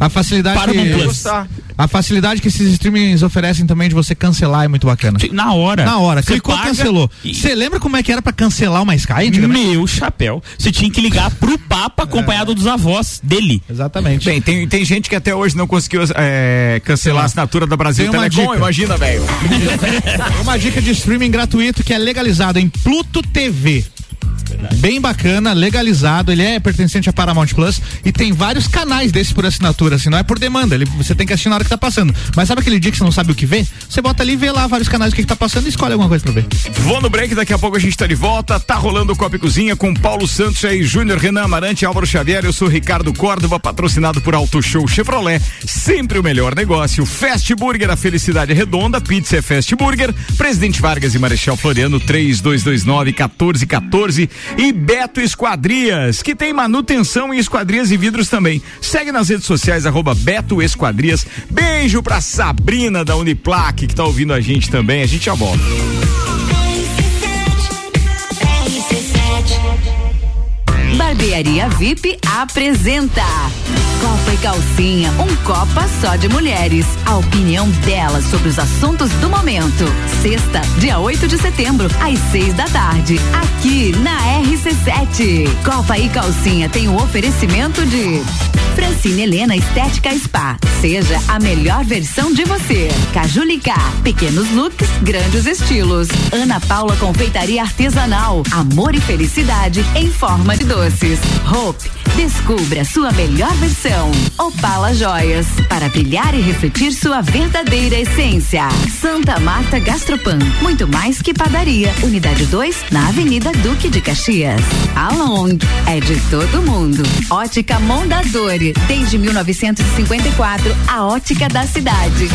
a facilidade que. A facilidade que esses streamings oferecem também de você cancelar é muito bacana. Na hora. Na hora, clicou, paga cancelou. e- Você lembra como é que era pra cancelar uma Sky? Meu chapéu. Você tinha que ligar pro Papa acompanhado dos avós dele. Exatamente. Bem, tem, tem gente que até hoje não conseguiu é, cancelar a assinatura da Brasil Tem uma Telecom, dica. imagina, velho. Uma dica de streaming gratuito que é legalizado em Pluto TV. Bem bacana, legalizado, ele é pertencente a Paramount Plus e tem vários canais desses por assinatura, assim, não é por demanda, ele, você tem que assistir na hora que tá passando. Mas sabe aquele dia que você não sabe o que ver? Você bota ali, vê lá vários canais o que, que tá passando e escolhe alguma coisa pra ver. Vou no break, daqui a pouco a gente tá de volta. Tá rolando o Copa e Cozinha com Paulo Santos aí, Júnior Renan Amarante, Álvaro Xavier. Eu sou Ricardo Córdova, patrocinado por Auto Show Chevrolet. Sempre o melhor negócio. Fast Burger, a felicidade é redonda. Pizza é Fast Burger. Presidente Vargas e Marechal Floriano, 3229 1414. E Beto Esquadrias, que tem manutenção em esquadrias e vidros também. Segue nas redes sociais, arroba Beto Esquadrias. Beijo pra Sabrina da Uniplaque, que tá ouvindo a gente também. A gente já volta. Barbearia VIP apresenta Copa e Calcinha, um Copa só de mulheres. A opinião delas sobre os assuntos do momento. Sexta, dia 8 de setembro, às 6 da tarde, aqui na RC7. Copa e Calcinha tem o oferecimento de Francine Helena Estética Spa. Seja a melhor versão de você. Cajulica, pequenos looks, grandes estilos. Ana Paula Confeitaria Artesanal. Amor e felicidade em forma de doces. Hope, descubra sua melhor versão. Opala Joias, para brilhar e refletir sua verdadeira essência. Santa Marta Gastropan, muito mais que padaria. Unidade 2, na Avenida Duque de Caxias. A Long é de todo mundo. Ótica Mondadori, desde 1954, a ótica da cidade.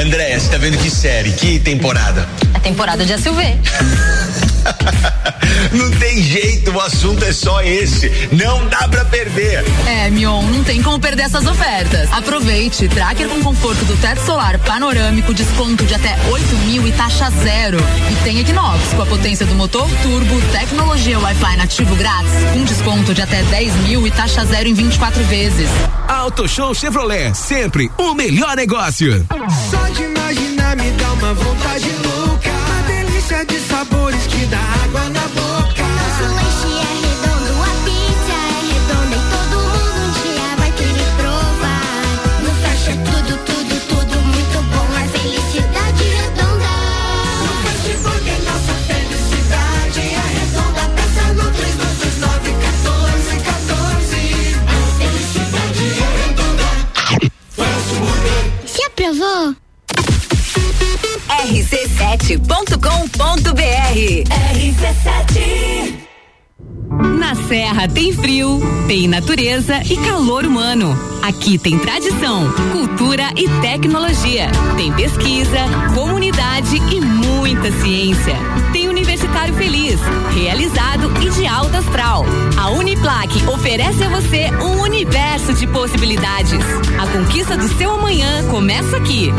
Andréia, você tá vendo que série, que temporada? A temporada de SUV. Não tem jeito, o assunto é só esse. Não dá pra perder. É, Mion, não tem como perder essas ofertas. Aproveite, tracker com conforto do teto solar panorâmico, desconto de até 8 mil e taxa zero. E tem Equinox, com a potência do motor turbo, tecnologia Wi-Fi nativo grátis, com desconto de até 10 mil e taxa zero em 24 vezes. Auto Show Chevrolet, sempre o melhor negócio. Só de imaginar me dá uma vontade louca. Delícia de sabores que dá água na boca. rc7.com.br RC7 Na Serra tem frio, tem natureza e calor humano. Aqui tem tradição, cultura e tecnologia. Tem pesquisa, comunidade e muita ciência. Tem Universitário Feliz, realizado e de alta astral. A Uniplaque oferece a você um universo de possibilidades. A conquista do seu amanhã começa aqui.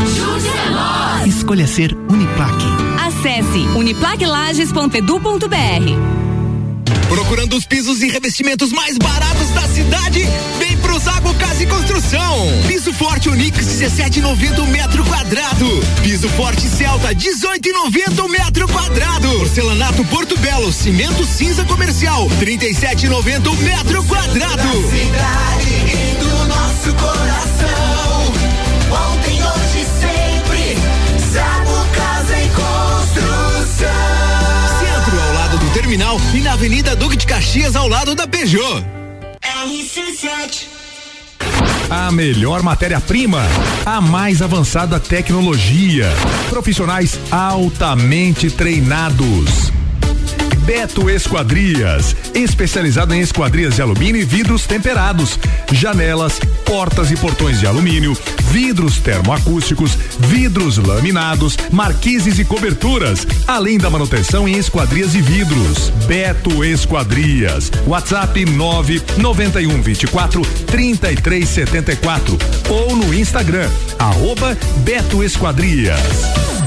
Escolha ser Uniplaque. Acesse uniplaquelages.edu.br. Procurando os pisos e revestimentos mais baratos da cidade? Vem Zago Casa e Construção. Piso Forte Onix 17,90 metro quadrado. Piso Forte Celta 18,90 metro quadrado. Porcelanato Porto Belo cimento cinza comercial 37,90 metro quadrado. Cidade e do nosso coração. Ontem, hoje, sempre. E Construção. Centro ao lado Avenida Duque de Caxias, ao lado da Peugeot. A melhor matéria-prima, a mais avançada tecnologia, profissionais altamente treinados. Beto Esquadrias, especializado em esquadrias de alumínio e vidros temperados, janelas, portas e portões de alumínio, vidros termoacústicos, vidros laminados, marquises e coberturas, além da manutenção em esquadrias e vidros. Beto Esquadrias, WhatsApp 991 24 33 74 ou no Instagram, arroba Beto Esquadrias.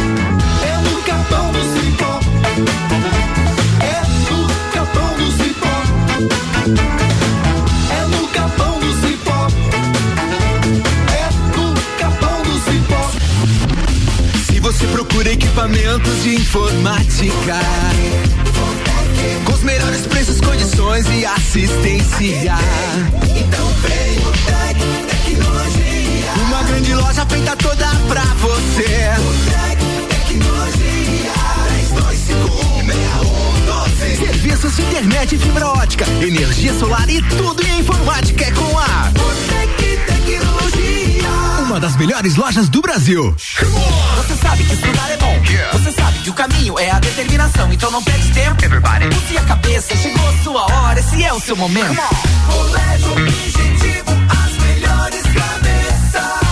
Procura equipamentos de informática, com os melhores preços, condições e assistência. Então vem o Tec Tecnologia. Uma grande loja feita toda pra você. O Tec Tecnologia. 3251 Serviços de internet fibra ótica, energia solar e tudo em informática é com a Botec Tecnologia. Uma das melhores lojas do Brasil. Você sabe que estudar é bom. Você sabe que o caminho é a determinação. Então não perde tempo. Use a cabeça, chegou a sua hora. Esse é o seu momento. Colégio Objetivo, as melhores cabeças.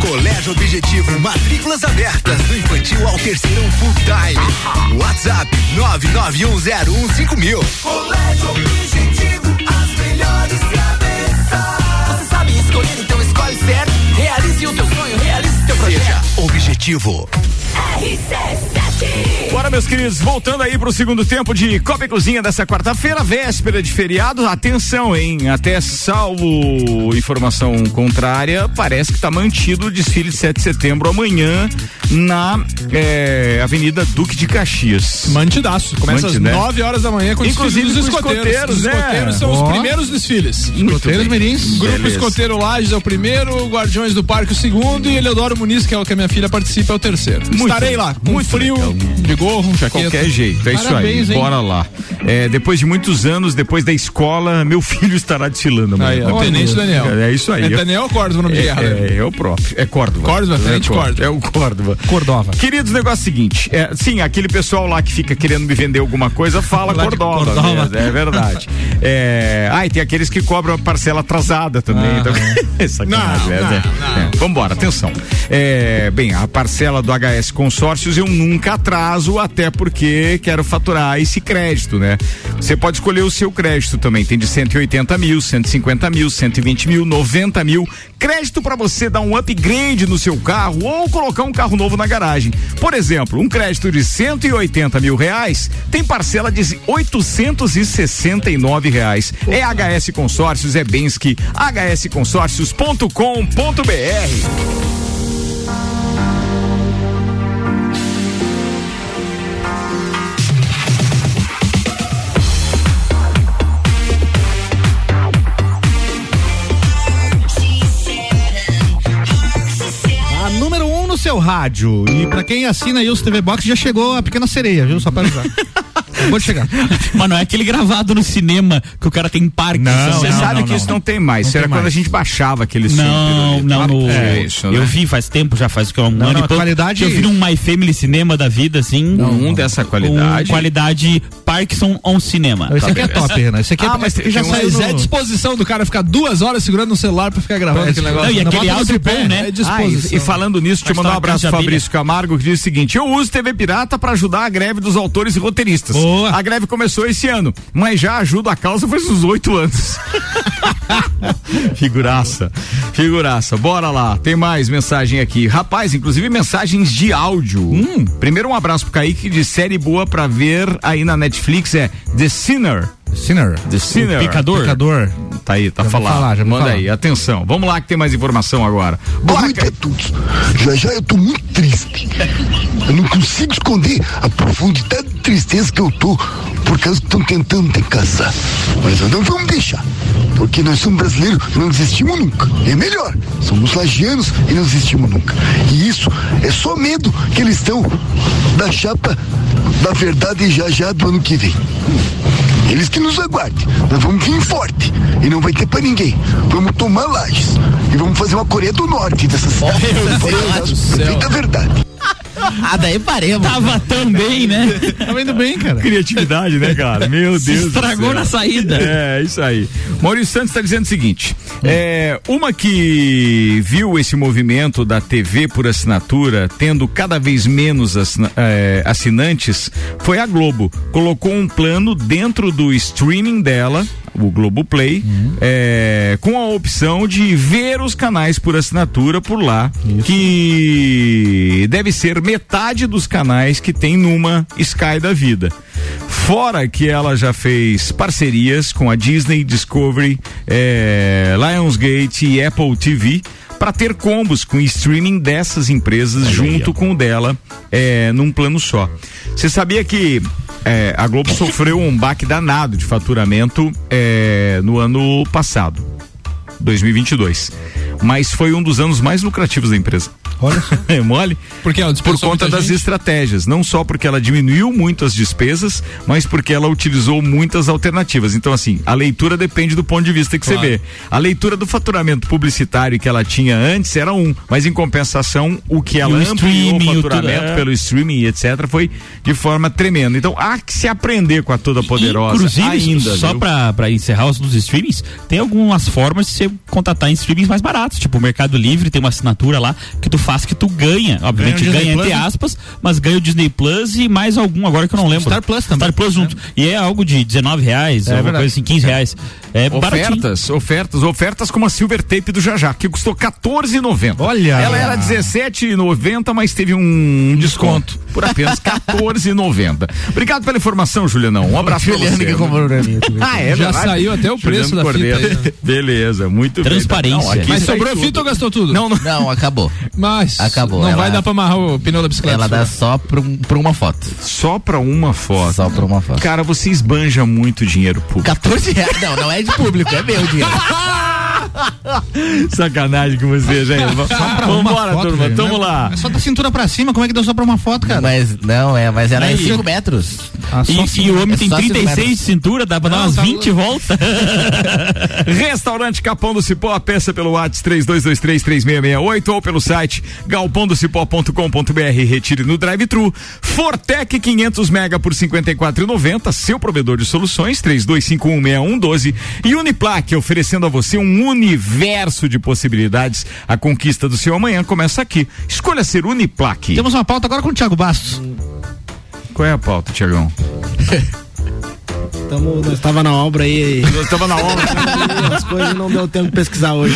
Colégio Objetivo, matrículas abertas do infantil ao terceirão full time. WhatsApp 991015000. Colégio Objetivo, as melhores cabeças. Você sabe escolher, então escolhe certo. Realize o teu sonho, realize o teu projeto. Seja objetivo. Bora, meus queridos, voltando aí pro segundo tempo de Copa e Cozinha dessa quarta-feira, véspera de feriado. Atenção, hein? Até salvo informação contrária, parece que tá mantido o desfile de 7 de setembro amanhã na eh, Avenida Duque de Caxias. Mantidaço. Começa Mantido, às né? 9 horas da manhã com Inclusive com escoteiros. escoteiros, Os né? escoteiros são Ó. os primeiros desfiles. Escoteiros Mirins. Grupo Beleza. Escoteiro Lages é o primeiro, Guardiões do Parque o segundo e Eleodoro Muniz, que é o que a minha filha participa, é o terceiro. Muito Estarei lá, com muito frio, legal. de gorro, jaqueta. Qualquer jeito, é Parabéns, isso aí. hein? Bora lá. É, depois de muitos anos, depois da escola, meu filho estará desfilando amanhã. Aí, ó, Tenente Daniel. É isso aí. É Daniel ou Córdoba o nome de É, guerra? né? é, é o próprio. É Córdova. Córdova, Tenente é, Córdova. É o Córdova. Cordova. Queridos, o negócio é o seguinte: é, sim, aquele pessoal lá que fica querendo me vender alguma coisa fala de Cordova. Cordova. mesmo, é verdade. é, ah, e tem aqueles que cobram a parcela atrasada também. Ah. então- É Sacanagem, Não, é, não, né? não. É, Vambora, atenção. É, bem, a parcela do HS Consórcios eu nunca atraso, até porque quero faturar esse crédito, né? Você pode escolher o seu crédito também. Tem de 180 mil, 150 mil, 120 mil, 90 mil. Crédito para você dar um upgrade no seu carro ou colocar um carro novo na garagem. Por exemplo, um crédito de 180 mil reais tem parcela de 869 reais. É HS Consórcios, é Bensky, hsconsórcios.com.br. rádio. E pra quem assina aí os TV Box, já chegou a pequena sereia, viu? Só pra avisar. Vou chegar. Mas não é aquele gravado no cinema que o cara tem parque. Você sabe que isso não tem mais. Era quando a gente baixava aqueles Não, não, no, É isso, eu né? vi faz tempo, já faz que um Não, ano não, e qualidade- eu vi num My Family Cinema da vida, assim. Um dessa qualidade. Um qualidade Parkinson on Cinema. Esse aqui é top, Renan. Esse aqui é Ah, mas porque já tem um- saiu Mas é no- disposição do cara ficar duas horas segurando no celular pra ficar gravando aquele negócio. Não, e Não aquele áudio bom, né? É Ah, e, disposição. e falando nisso, deixa eu Mas mandar um abraço pro Fabrício Camargo que diz o seguinte: eu uso TV Pirata pra ajudar a greve dos autores e roteiristas. Boa. A greve começou esse ano, mas já ajuda a causa faz uns oito anos. Figuraça, figuraça. Bora lá, tem mais mensagem aqui. Rapaz, inclusive mensagens de áudio. Hum. Primeiro um abraço pro Kaique de série boa pra ver aí na Netflix é The Sinner. Sinner. The Sinner. Pecador. Pecador. Tá aí, tá Já falado. falar, já Manda falar. aí, atenção. Vamos lá que tem mais informação agora. Boa noite a todos. Já já eu tô muito triste. Eu não consigo esconder a profundidade de tristeza que eu tô por causa que estão tentando te casar. Mas nós não vamos deixar. Porque nós somos brasileiros e não desistimos nunca. É melhor. Somos lagianos e não desistimos nunca. E isso é só medo que eles estão da chapa da verdade já já do ano que vem. Eles que nos aguardem. Nós vamos vir forte. E não vai ter pra ninguém. Vamos tomar lajes. E vamos fazer uma Coreia do Norte dessa cidade. Feita verdade. Ah, daí paremos. Tava tão bem, né? Tava indo bem, cara. Criatividade, né, cara? Meu Se Deus. do estragou céu. na saída. É, isso aí. Maurício Santos está dizendo o seguinte: é, uma que viu esse movimento da TV por assinatura tendo cada vez menos assina- é, assinantes foi a Globo. Colocou um plano dentro do streaming dela. O Globoplay, é, com a opção de ver os canais por assinatura por lá, que deve ser metade dos canais que tem numa Sky da vida. Fora que ela já fez parcerias com a Disney, Discovery, eh, Lionsgate e Apple TV para ter combos com streaming dessas empresas junto com o dela eh, num plano só. Você sabia que eh, a Globo sofreu um baque danado de faturamento eh, no ano passado, 2022, mas foi um dos anos mais lucrativos da empresa. Olha só. É mole? Porque ela Por conta das gente. estratégias, não só porque ela diminuiu muito as despesas, mas porque ela utilizou muitas alternativas. Então, assim, a leitura depende do ponto de vista que Claro. você vê. A leitura do faturamento publicitário que ela tinha antes era um, mas em compensação, o que ela o ampliou streaming, o o faturamento tudo, é. pelo streaming e etc. foi de forma tremenda. Então, há que se aprender com a toda poderosa Inclusive, ainda. só pra encerrar os dos streamings, tem algumas formas de você contratar em streamings mais baratos. Tipo, o Mercado Livre tem uma assinatura lá que tu faz que tu ganha. Obviamente Ganha ganha, entre né? aspas, mas ganha o Disney Plus e mais algum agora que eu não lembro. Star Plus também. Star Plus junto. E é algo de 19 reais, É alguma verdade. coisa assim, 15 reais. É baratinho. Ofertas, ofertas, ofertas como a Silver Tape do Jajá, que custou 14,90. Olha. Ela era 17,90, mas teve um desconto por apenas 14,90. Obrigado pela informação, Julianão. Um abraço pra você. que comprou pra mim. Ah, é Já verdade? saiu até o preço Juliano da fita Cordeiro. aí, né? Beleza, muito Transparência. bem. Não, aqui Mas sobrou fita ou gastou tudo? Não, não. Não, acabou. Mas Acabou, não ela- vai dar pra amarrar o pneu da bicicleta. Ela dá só pra, um- pra uma foto. Só pra uma foto. Só pra uma foto. Cara, você esbanja muito dinheiro público. 14 reais. Não, não é de público, é meu dinheiro. Sacanagem com você, gente. embora, foto, turma. velho, Tamo lá. É só da cintura pra cima, como é que deu só pra uma foto, cara? Mas não, é, mas era Aí, 5 metros. Ah, E, assim, e o homem é tem só cinco 36 de cintura, dá pra dar Não, umas tá 20 voltas. Restaurante Capão do Cipó, peça pelo WhatsApp 32233668 ou pelo site galpondocipó.com.br. Retire no drive-thru. Fortec 500 mega por 54,90. Seu provedor de soluções 32516112 e Uniplaque oferecendo a você um universo de possibilidades. A conquista do seu amanhã começa aqui. Escolha ser Uniplaque. Temos uma pauta agora com o Thiago Bastos. Qual é a pauta, Tiagão? Tamo, nós tava na obra aí. Nós tava na obra. As coisas não deu tempo de pesquisar hoje.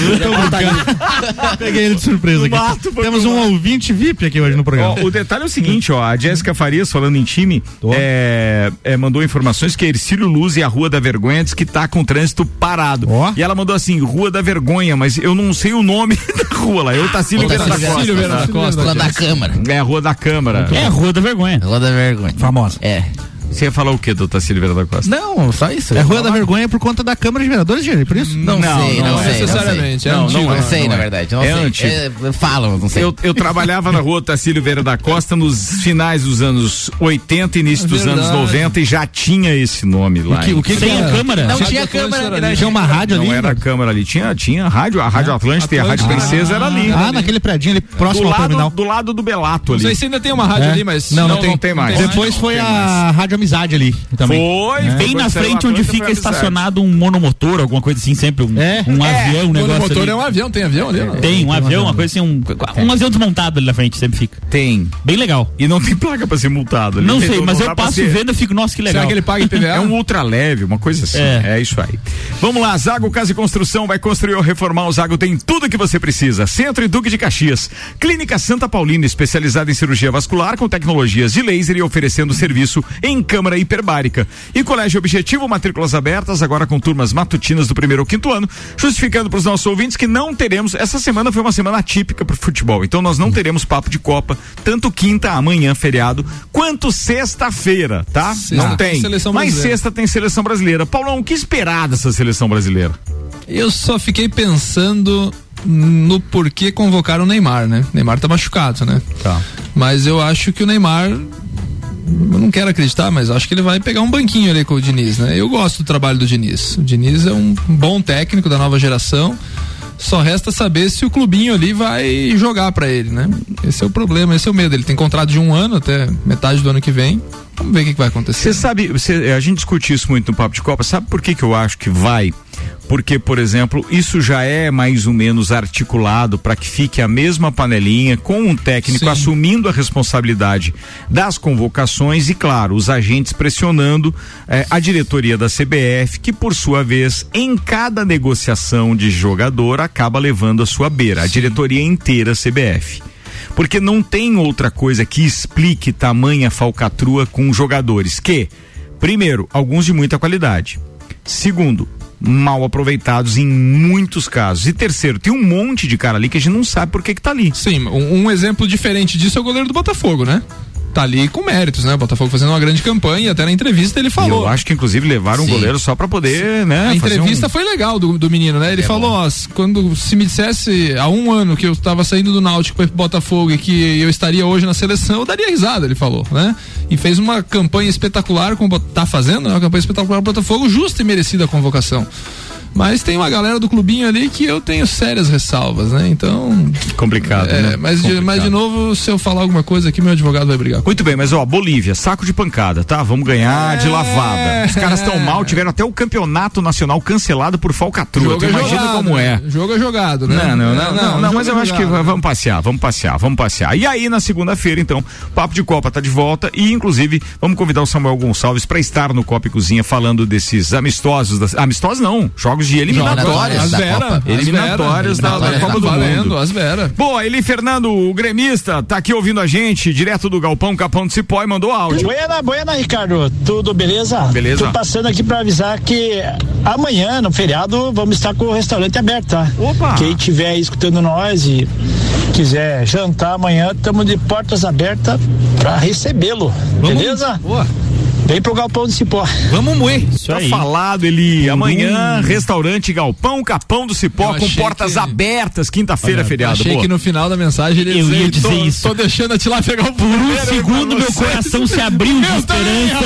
Peguei ele de surpresa aqui. mato, Temos um mato. ouvinte VIP aqui hoje no programa. Ó, o detalhe é o seguinte, ó, a Jéssica Farias, falando em time, é, é, mandou informações que Ercílio Luz e a Rua da Vergonha diz que tá com o trânsito parado. Ó. E ela mandou assim, Rua da Vergonha, mas eu não sei o nome da rua lá. Eu, Tacílio da Costa. Tacílio Vieira da? Costa. Rua da Câmara. É a Rua da Câmara. É a Rua da Vergonha. Rua da vergonha. Famosa. É. Você ia falar o que, doutor Silveira da Costa? Não, só isso. É Rua da Vergonha por conta da Câmara de Vereadores, Gênero, por isso? Não, sei, não, sei. necessariamente, Não, é sei, antigo, não, né? sei, Não na é. verdade. Não É sei. antigo. É, falam, não sei. Eu, eu trabalhava na rua Tacílio Vieira da Costa nos finais dos anos 80 e início dos Verdade. anos 90 e já tinha esse nome lá. O que, o que, era? a câmara? Não tinha era era- ali. Tinha uma rádio Não ali? era a câmara ali, tinha, tinha rádio, a Rádio Atlântida e a Rádio Atlântida. Princesa era ali. Ah, naquele predinho ali próximo ao lado, terminal. do lado do Belato Não ali. sei se ainda tem uma rádio É? ali, mas. Não, não, Não, tem. não mais. Depois Não foi a Rádio Amizade ali também. Foi, Bem foi na frente onde fica amizade. estacionado um monomotor, alguma coisa assim, sempre um, É. um É, avião, um O negócio motor ali. é um avião, tem avião ali? não? Tem um avião, uma coisa assim, um, um avião desmontado ali na frente, sempre fica. Tem. Bem legal. E não tem placa pra ser multado ali. Não sei, Então mas eu passo ser- vendo e fico, nossa, que legal. Será que ele paga IPVA? É um ultra leve, uma coisa assim. É. É. isso aí. Vamos lá, Zago Casa e Construção vai construir ou reformar. O Zago tem tudo que você precisa. Centro e Duque de Caxias. Clínica Santa Paulina, especializada em cirurgia vascular com tecnologias de laser e oferecendo serviço em câmara hiperbárica. E Colégio Objetivo, matrículas abertas, agora com turmas matutinas do primeiro ao quinto ano, justificando para os nossos ouvintes que não teremos. Essa semana foi uma semana atípica para o futebol, então nós não teremos papo de Copa, tanto quinta, amanhã, feriado, quanto sexta-feira, tá? Sexta não tem tem. seleção Mas sexta tem seleção brasileira. Paulão, o que esperar dessa seleção brasileira? Eu só fiquei pensando no porquê convocar o Neymar, né? Neymar tá machucado, né? Tá. Mas eu acho que o Neymar. Eu não quero acreditar, mas acho que ele vai pegar um banquinho ali com o Diniz, né? Eu gosto do trabalho do Diniz. O Diniz é um bom técnico da nova geração. Só resta saber se o clubinho ali vai jogar pra ele, né? Esse é o problema, esse é o medo. Ele tem contrato de um ano até metade do ano que vem. Vamos ver o que, que vai acontecer. Você sabe, você- a gente discute isso muito no Papo de Copa, sabe por que, que eu acho que vai? Porque, por exemplo, isso já é mais ou menos articulado para que fique a mesma panelinha, com um técnico Sim. assumindo a responsabilidade das convocações e, claro, os agentes pressionando eh, a diretoria da CBF, que, por sua vez, em cada negociação de jogador, acaba levando a sua beira, a diretoria inteira CBF. Porque não tem outra coisa que explique tamanha falcatrua com jogadores que, primeiro, alguns de muita qualidade. Segundo, mal aproveitados em muitos casos. E terceiro, tem um monte de cara ali que a gente não sabe por que que tá ali. Sim, um, um exemplo diferente disso é o goleiro do Botafogo, né? Tá ali com méritos, né? O Botafogo fazendo uma grande campanha e até na entrevista ele E falou. eu acho que inclusive levaram um Sim. goleiro só pra poder, né? A entrevista um- foi legal do, do menino, né? Ele É falou, ó, quando se me dissesse há um ano que eu estava saindo do Náutico para Botafogo e que eu estaria hoje na seleção, eu daria risada, ele falou, né? E fez uma campanha espetacular, com, tá fazendo, né? Uma campanha espetacular pro Botafogo, justa e merecida a convocação. Mas tem uma galera do clubinho ali que eu tenho sérias ressalvas, né? Então. Complicado, É, né? mas, de, Complicado. mas de novo, se eu falar alguma coisa aqui, meu advogado vai brigar. Muito bem, mas ó, Bolívia, saco de pancada, tá? Vamos ganhar de lavada. Os caras estão mal, tiveram até o campeonato nacional cancelado por falcatrua. Tu imagina jogado, como é. né? Jogo é jogado, né? Não, não, não, É, não, não, jogo mas é eu acho que né? vamos passear, vamos passear, vamos passear. E aí, na segunda-feira, então, Papo de Copa tá de volta e, inclusive, vamos convidar o Samuel Gonçalves para estar no Copa e Cozinha falando desses amistosos, das, amistosos não, jogos de eliminatórias. As da Vera, eliminatórias da, Copa tá do valendo, Mundo. as Vera. Boa, ele Fernando, o gremista, tá aqui ouvindo a gente, direto do Galpão Capão de Cipó e mandou áudio. Buena, buena, Ricardo. Tudo beleza? Beleza. Tô passando aqui pra avisar que amanhã, no feriado, vamos estar com o restaurante aberto, tá? Opa! Quem estiver aí escutando nós e quiser jantar amanhã, estamos de portas abertas pra recebê-lo. Beleza? Boa. Vem pro Galpão de Cipó. Vamos moer. Tá falado, ele. Amanhã, restaurante Galpão Capão do Cipó, com portas que- abertas, quinta-feira, feriado. Achei Boa. que no final da mensagem ele Eu ia dizer, dizer tô, isso. Tô deixando a tilápia pegar o Por um segundo, meu coração se abriu de esperança.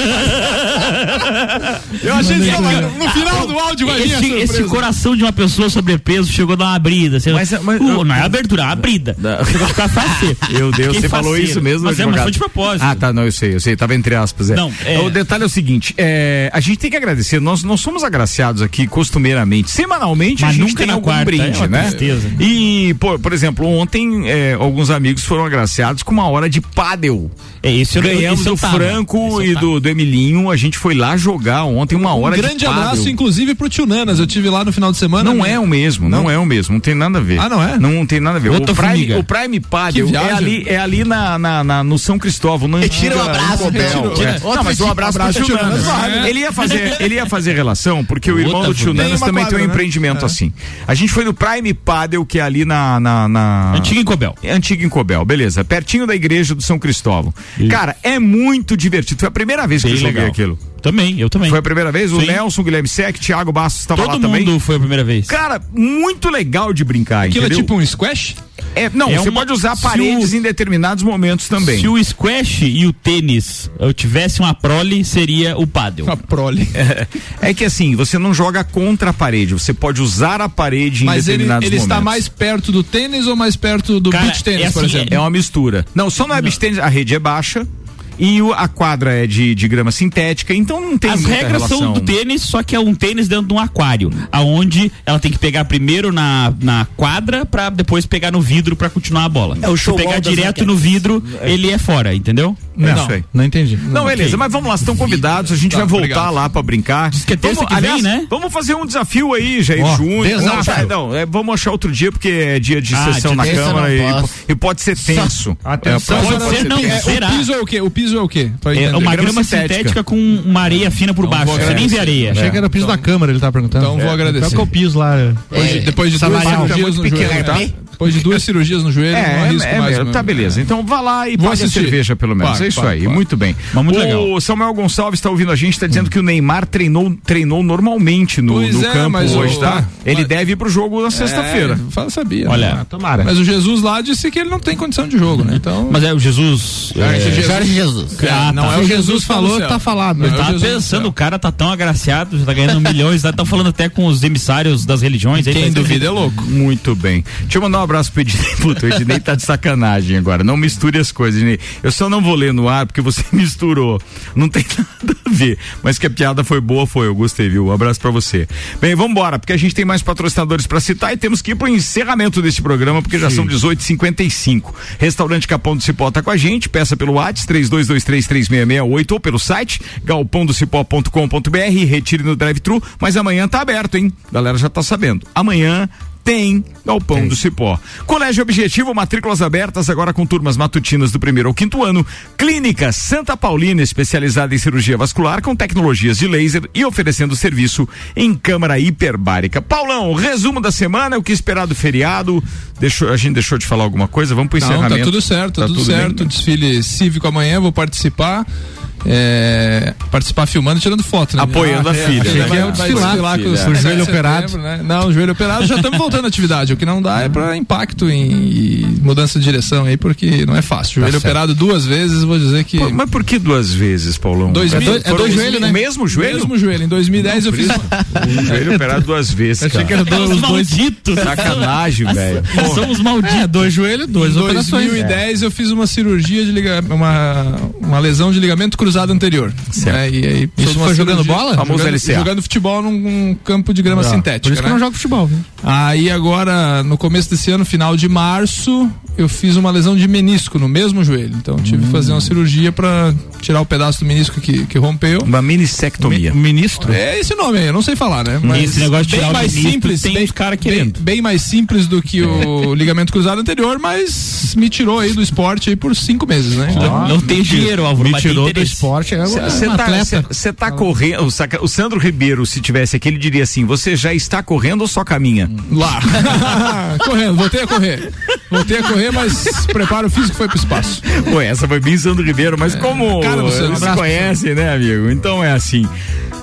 Eu achei que no final do áudio vai vir Esse, esse coração de uma pessoa sobrepeso chegou a dar uma abrida. Você, Mas- mas- Uh, não é abertura, é uma abrida. Você vai ficar faceiro. Meu Deus, você falou isso mesmo, Mas é, mas foi de propósito. Ah, tá, não, eu sei, eu sei, tava entre aspas. É. Não, é- detalhe é o seguinte: é, a gente tem que agradecer, nós não somos agraciados aqui costumeiramente. Semanalmente Mas a gente nunca tem na algum quarta, brinde, é né? tristeza. E, por, por exemplo, ontem é, alguns amigos foram agraciados com uma hora de pádel. É, esse eu- Ganhamos esse eu do tava. Franco e tava. do, do Emilinho, a gente foi lá jogar ontem uma hora Um grande de pádel. abraço, inclusive, pro Tio Nanas. Eu tive lá no final de semana. Não é o mesmo, não, é o mesmo, não tem nada a ver. Ah, não é? Não tem nada a ver. Outra o Prime, o Prime Padel Que é ali, é ali na, na, na- no São Cristóvão, no Retira o antiga abraço, Cobel. retira o- É. tira- Não, mas o abraço, abraço pro Tio pro Nanas. Tio Nanas. Ele ia fazer, ele ia fazer relação, porque o irmão Outra do Tio. Nanas Tem também quadra, tem um né? empreendimento É. assim. A gente foi no Prime Padel, que é ali na, na, na... Antiga em Cobel. Antiga em Cobel, beleza. Pertinho da igreja do São Cristóvão. Cara, é muito divertido. Foi a primeira vez que Bem eu joguei legal. aquilo. Também, eu também. Foi a primeira vez? O Sim. Nelson, o Guilherme Sec, Thiago Bastos estava lá Todo também. mundo foi a primeira vez. Cara, muito legal de brincar, Aquilo é entendeu? tipo um squash? É, não, É você uma- pode usar paredes o- em determinados momentos também. Se o squash e o tênis eu tivesse uma prole, seria o pádel. Uma prole. É que assim, você não joga contra a parede, você pode usar a parede em Mas ele, determinados ele está momentos. mais perto do tênis ou mais perto do Cara, beach tênis, é por assim, exemplo? É uma mistura. Não, só não é beach tênis, a rede é baixa e o- a quadra é de, de grama sintética, então não tem As muita regras relação. são do tênis, só que é um tênis dentro de um aquário, aonde ela tem que pegar primeiro na, na quadra pra depois pegar no vidro pra continuar a bola. É o Se showball pegar das direto raquetes. no vidro, ele é fora, entendeu? É não, isso aí. não entendi. Não, beleza, mas vamos lá, estão convidados, a gente Tá, vai voltar obrigado. lá pra brincar. Diz que é terça que vem, né? Vamos fazer um desafio aí, Jair Ó, Júnior. Não, desafio. não, é, vamos achar outro dia, porque é dia de Ah, sessão na de sessão Câmara não e, e pode ser tenso. Atenção, É, pode pode ser, não. É, Será? o piso é o quê? O piso é o quê? Pra É uma grama grama sintética. sintética, com uma areia fina por baixo. vou Você nem vê areia. Achei que era o piso da câmara, ele tá perguntando. Então vou agradecer. Qual que é o piso lá? Depois de, depois de duas cirurgias no joelho, tá? Depois de duas cirurgias no joelho, não É, arrisco é, mais. é, tá beleza. Então vá lá e pague a cerveja, pelo menos. É isso aí, muito bem. Mas muito o legal. Samuel Gonçalves está ouvindo a gente, está dizendo que o Neymar treinou, treinou normalmente no, no é, campo mas hoje, o- tá? mas- Ele deve ir pro jogo na sexta-feira. É, fala, sabia. Olha, né? tomara. Mas o Jesus lá disse que ele não tem condição de jogo, né? Então. Mas é o Jesus. É, é, Jesus- Jorge Jesus. Ah, não tá. é o Jesus, tá falou, tá falado, Não é o Tava pensando, o cara tá tão agraciado, já tá ganhando milhões, tá tão falando até com os emissários das religiões. aí Quem tá- duvida é louco. Muito bem. Deixa eu mandar um abraço pro Ednei. Puta, o Ednei tá de sacanagem agora. Não misture as coisas, Ednei. Eu só não vou ler no ar porque você misturou. Não tem nada a ver. Mas que a piada foi boa, foi. Eu gostei, viu? Um abraço pra você. Bem, vamos embora, porque a gente tem mais patrocinadores pra citar e temos que ir pro encerramento desse programa, porque já são 18h55. Restaurante Capão do Cipó tá com a gente. Peça pelo WhatsApp 32233668 ou pelo site galpondocipó.com.br. Retire no drive-thru. Mas amanhã tá aberto, hein? Galera já tá sabendo. Amanhã tem Galpão do Cipó. Colégio Objetivo, matrículas abertas agora com turmas matutinas do primeiro ao quinto ano. Clínica Santa Paulina, especializada em cirurgia vascular com tecnologias de laser e oferecendo serviço em câmara hiperbárica. Paulão, resumo da semana, o que esperar do feriado. Deixou, a gente deixou de falar alguma coisa? Vamos pro Não, encerramento. tá tudo certo, Tá tudo, tudo bem? certo. Desfile cívico amanhã, vou participar. É, participar filmando e tirando foto, né? Apoiando a filha, Achei né? que ia desfilar, desfilar com o com joelho operado. Né? Não, o joelho operado já estamos voltando à atividade. O que não dá é para impacto em, mudança de direção aí, porque não é fácil. Joelho certo. operado duas vezes, vou dizer que. Pô, mas por que duas vezes, Paulão? Dois É mil- dois- é dois os- joelhos, né? Mesmo joelho? Mesmo joelho. Em 2010 eu fiz. Um joelho operado duas vezes, Achei cara. que era dois, Os os dois. malditos. Sacanagem, velho. Somos malditos. É, dois joelhos, duas Em operações. 2010 eu fiz uma cirurgia de ligamento, uma, uma lesão de ligamento cruzado anterior. Certo. É, e aí, Isso foi jogando bola? Famoso jogando, LCA. jogando futebol num, num campo de grama Ah, sintética. Por isso que né? eu não jogo futebol. viu? Aí agora, no começo desse ano, final de março, eu fiz uma lesão de menisco no mesmo joelho. Então tive que fazer uma cirurgia pra tirar o pedaço do menisco que, que rompeu. Uma minissectomia. O ministro? É esse nome aí, eu não sei falar, né? Esse negócio de bem tirar o mais simples, tem bem, cara bem, querendo. bem mais simples do que o ligamento cruzado anterior, mas me tirou aí do esporte aí por cinco meses, né? Então, Não tem dinheiro, Álvaro, Me mas tem tirou do esporte. É Você um tá, cê- tá correndo. O, Saca- o Sandro Ribeiro, se tivesse aqui, ele diria assim: você já está correndo ou só caminha? lá. Correndo, voltei a correr. Voltei a correr, mas preparo físico foi pro espaço. Pô, essa foi bem Sandro Ribeiro, mas como cara eles se conhecem, né, amigo? Então é assim.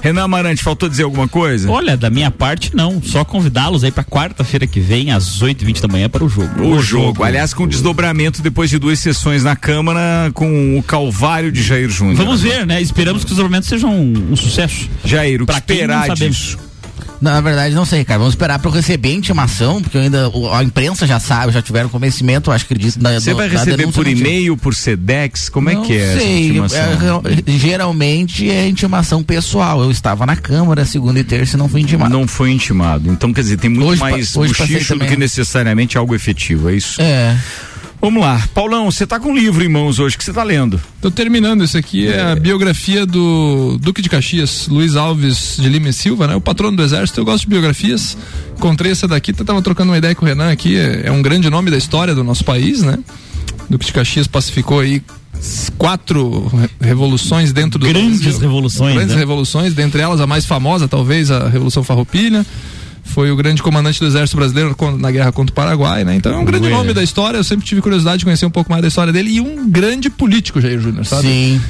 Renan Amarante, faltou dizer alguma coisa? Olha, da minha parte não, só convidá-los aí pra quarta-feira que vem, às 8h20 da manhã, para o jogo. O jogo, aliás, com desdobramento depois de duas sessões na Câmara com o Calvário de Jair Júnior. Vamos ver, né? Esperamos que os desdobramentos sejam um, um sucesso. Jair, o que Pra quem não esperar disso? Na verdade, não sei, cara. Vamos esperar pra eu receber a intimação, porque ainda, a imprensa já sabe, já tiveram conhecimento, acho que acredito. da- Você vai receber por e-mail, por Sedex? Como é Não que é essa sei, intimação? é, geralmente é intimação pessoal. Eu estava na Câmara segunda e terça e não fui intimado. Não foi intimado. Então, quer dizer, tem muito Hoje mais hoje passei bochicho do que necessariamente algo efetivo, é isso? É. Vamos lá. Paulão, você tá com um livro em mãos hoje que você tá lendo. Tô terminando, esse aqui é a biografia do Duque de Caxias, Luiz Alves de Lima e Silva, né? O patrono do exército, eu gosto de biografias. Encontrei essa daqui, tava trocando uma ideia com o Renan aqui, é, é um grande nome da história do nosso país, né? Duque de Caxias pacificou aí quatro re- revoluções dentro do Grandes Brasil. revoluções, Grandes né? revoluções, dentre elas a mais famosa, talvez, a Revolução Farroupilha. Foi o grande comandante do exército brasileiro na guerra contra o Paraguai, né? Então é um grande Ué. nome da história. Eu sempre tive curiosidade de conhecer um pouco mais da história dele e um grande político, Jair Júnior, sabe? Sim.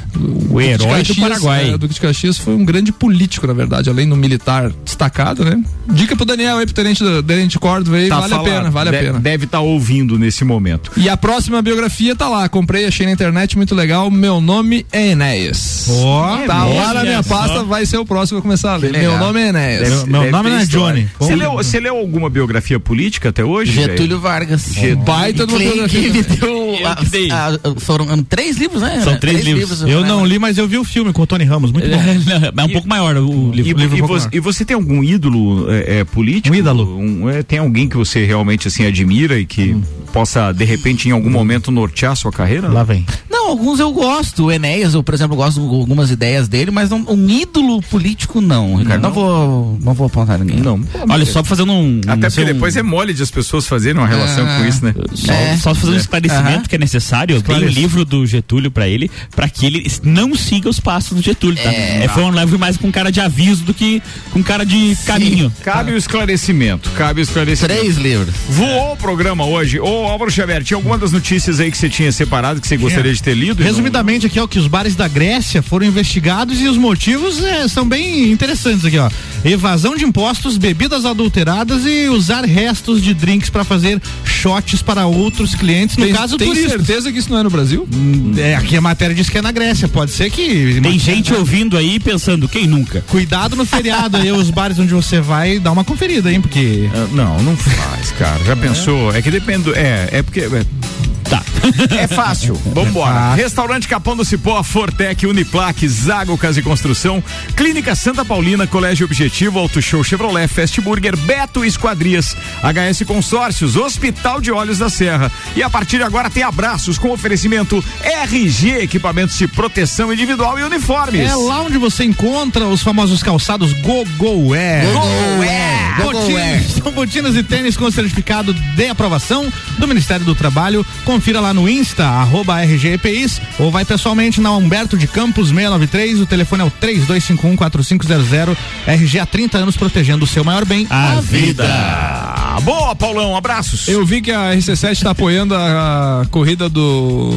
O, herói Duque de do Caxias, Paraguai. é, o Duque de Caxias foi um grande político, na verdade, além do militar destacado, né? Dica pro Daniel aí, pro tenente, do- tenente Córdova aí, Tá vale falado. a pena, vale De- a pena. Deve estar ouvindo nesse momento. E a próxima biografia tá lá, comprei, achei na internet, muito legal. Meu nome é Enéas. Ó, tá olha lá na minha pasta, vai ser o próximo a começar a ler. Meu nome é Enéas. Deve- meu deve nome não é. Johnny. Você leu, você leu alguma biografia política até hoje? Getúlio? Vargas. Baita de uma Quem que biografia. me deu. Eu que dei. a- a- foram três livros, né? São três livros. Eu né? não li, mas eu vi o filme com o Tony Ramos, muito bom. É um pouco maior o E, livro. e você, e você tem algum ídolo é, é, político? Um ídolo? Um, é, tem alguém que você realmente assim admira e que possa de repente em algum momento nortear a sua carreira? Lá vem. Não, alguns eu gosto. O Enéas, eu, por exemplo, gosto de algumas ideias dele, mas não, um ídolo político, não, Ricardo. Não, vou, não vou apontar ninguém. Não. Olha, só fazendo um. Até um- porque depois é mole de as pessoas fazerem uma relação Ah. com isso, né? Só, É. só fazer um esclarecimento Aham. que é necessário. Eu dei o Esclarece. livro do Getúlio pra ele, pra que ele não siga os passos do Getúlio, tá? É. É, foi um livro mais com cara de aviso do que com cara de caminho. Cabe o esclarecimento, cabe o esclarecimento. Três livros. Voou o programa hoje. Ô, Álvaro Xavier, tinha alguma das notícias aí que você tinha separado que você gostaria de ter lido? e não- Resumidamente aqui, ó, que os bares da Grécia foram investigados e os motivos eh, são bem interessantes aqui, ó. Evasão de impostos, bebidas adulteradas e usar restos de drinks para fazer shots para outros clientes, no Tem, caso tem turistas. certeza que isso não é no Brasil? É, aqui a matéria diz que é na Grécia, pode ser que Tem gente ouvindo aí pensando, quem nunca? Cuidado no feriado aí, os bares onde você vai, dá uma conferida, hein, porque Ah, Não, não faz, cara. Já pensou? É que depende. É, é porque. É, Tá. é fácil. Vambora. Restaurante Capão do Cipó, Fortec, Uniplaque, Zago Casa e Construção, Clínica Santa Paulina, Colégio Objetivo, Auto Show Chevrolet, Fast Burger, Beto Esquadrias, HS Consórcios, Hospital de Olhos da Serra. E a partir de agora tem abraços com oferecimento RG, equipamentos de proteção individual e uniformes. é lá onde você encontra os famosos calçados Gogo Wear. Gogo. Gogo Botinas-. São botinas e tênis com certificado de aprovação do Ministério do Trabalho. Confira lá no Insta, arroba RGEPIs, ou vai pessoalmente na Humberto de Campos 693. O telefone é o 3251-4500. RG há 30 anos protegendo o seu maior bem, A vida. Ah, boa, Paulão, abraços. Eu vi que a RC7 está apoiando a, a corrida do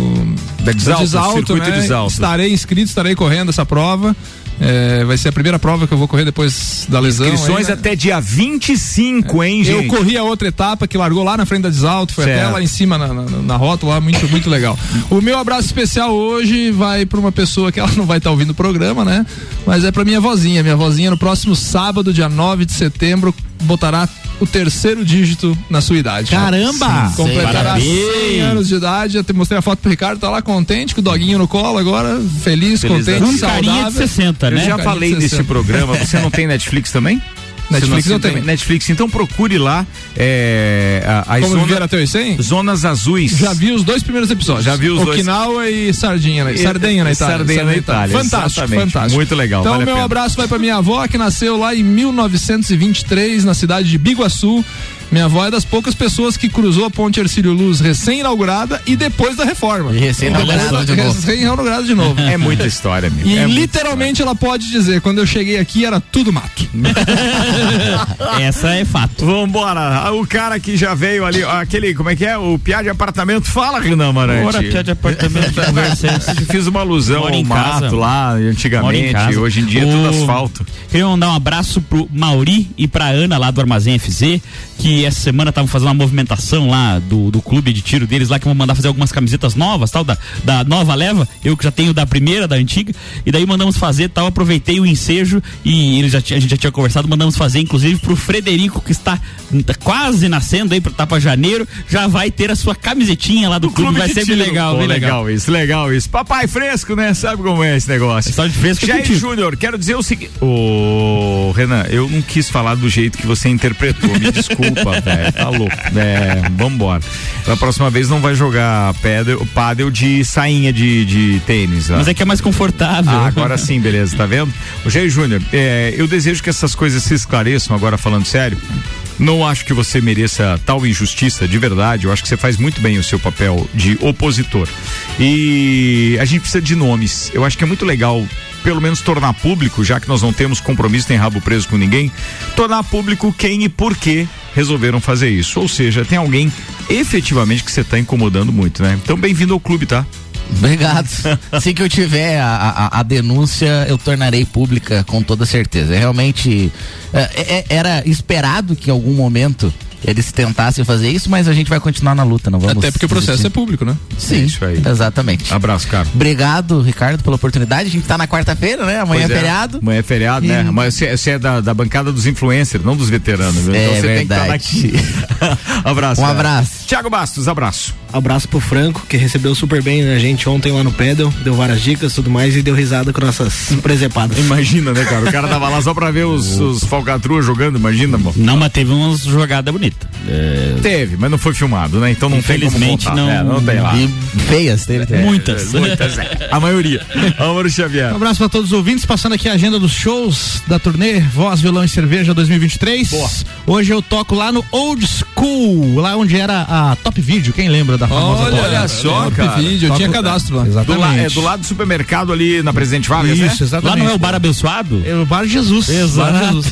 Da Desalto, circuito né? Desalto. Estarei inscrito, estarei correndo essa prova. É, vai ser a primeira prova que eu vou correr depois da lesão. Inscrições aí, né? até dia 25, hein, Eu gente? corri a outra etapa que largou lá na frente da Desalto, foi até Certo. lá em cima na, na, na rota lá, muito, muito legal. O meu abraço especial hoje vai para uma pessoa que ela não vai estar ouvindo o programa, né? Mas é para minha vozinha. Minha vozinha no próximo sábado, dia 9 de setembro, botará o terceiro dígito na sua idade. Caramba! Sim, completará Parabéns! 100 anos de idade. Eu te mostrei a foto pro Ricardo, tá lá contente, com o doguinho no colo agora, feliz, Feliz contente, da Um carinha de saudável. 60, Eu né? já Carinha falei de nesse 60. programa. Você não tem Netflix também? Netflix não eu tem tenho. Netflix, então procure lá é, a- as Como zona- viver até os 100? zonas azuis. Já vi os dois primeiros episódios. Já vi os dois. Okinawa e Sardinha, né? Sardenha na Itália. Sardenha na Itália, Fantástico, exatamente. fantástico. Muito legal, Então, vale meu abraço vai pra minha avó, que nasceu lá em 1923, na cidade de Biguaçu. Minha avó é das poucas pessoas que cruzou a ponte Ercílio Luz recém-inaugurada e depois da reforma. E recém-inaugurada de novo. Recém-inaugurada de novo. É muita história, amigo. E é literalmente ela pode dizer, quando eu cheguei aqui era tudo mato. Essa é fato. Vambora, o cara que já veio ali, aquele, como é que é? O piá de apartamento, fala, Renan Marante. Ora, piá de apartamento, Fiz uma alusão ao em mato casa. lá, em antigamente, casa. hoje em dia é tudo O- asfalto. Queria mandar um abraço pro Mauri e pra Ana lá do Armazém FZ, que essa semana estavam fazendo uma movimentação lá do, do clube de tiro deles lá, que vão mandar fazer algumas camisetas novas, tal, da, da nova leva. Eu que já tenho da primeira, da antiga. E daí mandamos fazer tal, aproveitei o ensejo e eles já, tinha- a gente já tinha conversado, mandamos fazer, inclusive, pro Frederico, que está tá quase nascendo aí, tá pra janeiro, já vai ter a sua camisetinha lá do clube, vai de ser bem legal, Pô, bem legal. isso, legal isso. Papai fresco, né? Sabe como é esse negócio? História de fresco é Jair. Júnior, quero dizer o seguinte. Ô, Renan, eu não quis falar do jeito que você interpretou, me desculpe. Desculpa, velho. Tá louco. É, vambora. Da próxima vez não vai jogar pádel de sainha de, de tênis. Mas é que é mais confortável. Ah, agora sim, beleza, tá vendo? O Jair Júnior, é, eu desejo que essas coisas se esclareçam, agora falando sério. Não acho que você mereça tal injustiça, de verdade. Eu acho que você faz muito bem o seu papel de opositor. E a gente precisa de nomes. Eu acho que é muito legal, pelo menos, tornar público, já que nós não temos compromisso nem rabo preso com ninguém, tornar público quem e por que resolveram fazer isso. Ou seja, tem alguém efetivamente que você está incomodando muito, né? Então, bem-vindo ao clube, tá? Obrigado. Assim que eu tiver a, a, a denúncia, eu tornarei pública com toda certeza. É Realmente é, é- era esperado que em algum momento eles tentassem fazer isso, mas a gente vai continuar na luta, não vamos. Até porque o processo desistir. é público, né? Sim, exatamente. Abraço, cara. Obrigado, Ricardo, pela oportunidade. A gente tá na quarta-feira, né? Amanhã Pois é feriado. Amanhã é feriado, né? E- Mas você, você é da, da bancada dos influencers, não dos veteranos. viu? É então você verdade. tem que estar aqui. abraço. Um cara. abraço. Tiago Bastos, abraço. Abraço pro Franco, que recebeu super bem a gente ontem lá no Pedal, deu várias dicas e tudo mais e deu risada com nossas presepadas. Imagina, né, cara? O cara tava lá só pra ver os, os falcatruas jogando, imagina, amor. Não, mas teve umas jogadas bonitas. É, Teve, mas não foi filmado, né? Então não tem como Infelizmente, contar. não- É, não tem lá. E feias, teve também. Muitas. Muitas, é. A maioria. Álvaro Xavier. Um abraço para todos os ouvintes, passando aqui a agenda dos shows da turnê Voz, Violão e Cerveja 2023. Hoje eu toco lá no Old School, lá onde era a Top Video, quem lembra da famosa Olha, Top Olha só, Top cara. Vídeo, eu Toco- tinha cadastro lá. Do, Exatamente. la, é, do lado do supermercado ali na Presidente Vargas, Isso, né? Lá exatamente. não é o bar abençoado? É o Bar Jesus. Exato. Bar Jesus.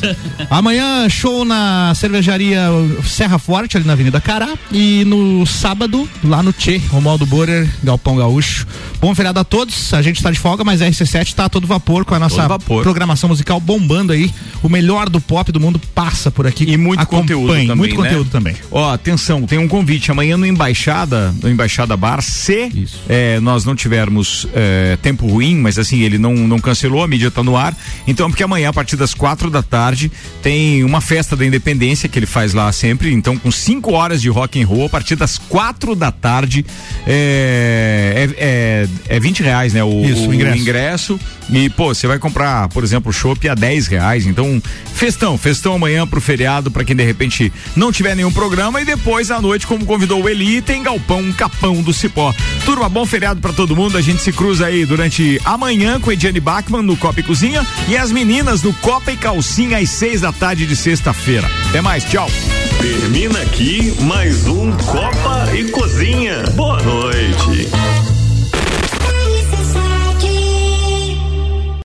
Amanhã, show na cervejaria Serra Forte, ali na Avenida Cará. E no sábado, lá no Tchê, Romualdo Borer, Galpão Gaúcho. Bom feriado a todos. A gente tá de folga, mas a RC7 tá a todo vapor com a nossa programação musical bombando aí. O melhor do pop do mundo passa por aqui. E muito Acompanhe. conteúdo também, Muito né? conteúdo também. Ó, atenção, tem um convite amanhã no Embaixada, no Embaixada Bar, se é, nós não tivermos é, tempo ruim, mas assim, ele não, não cancelou, a mídia tá no ar. Então, porque amanhã, a partir das quatro da tarde, tem uma festa da independência que ele faz lá sempre. Então, com cinco horas de rock and roll, a partir das quatro da tarde, é, é, é, é 20 reais, né? O, Isso, o ingresso. ingresso. E, pô, você vai comprar, por exemplo, chopp a 10 reais. Então, festão, festão amanhã pro feriado, pra quem de repente não tiver nenhum programa. E depois à noite, como convidou o Eli, tem Galpão Capão do Cipó. Turma, bom feriado pra todo mundo. A gente se cruza aí durante amanhã com Ediane Bachmann no Copa e Cozinha e as meninas no Copa e Calcinha às seis da tarde de sexta-feira. Até mais, tchau. Termina aqui mais um Copa e Cozinha. Boa noite.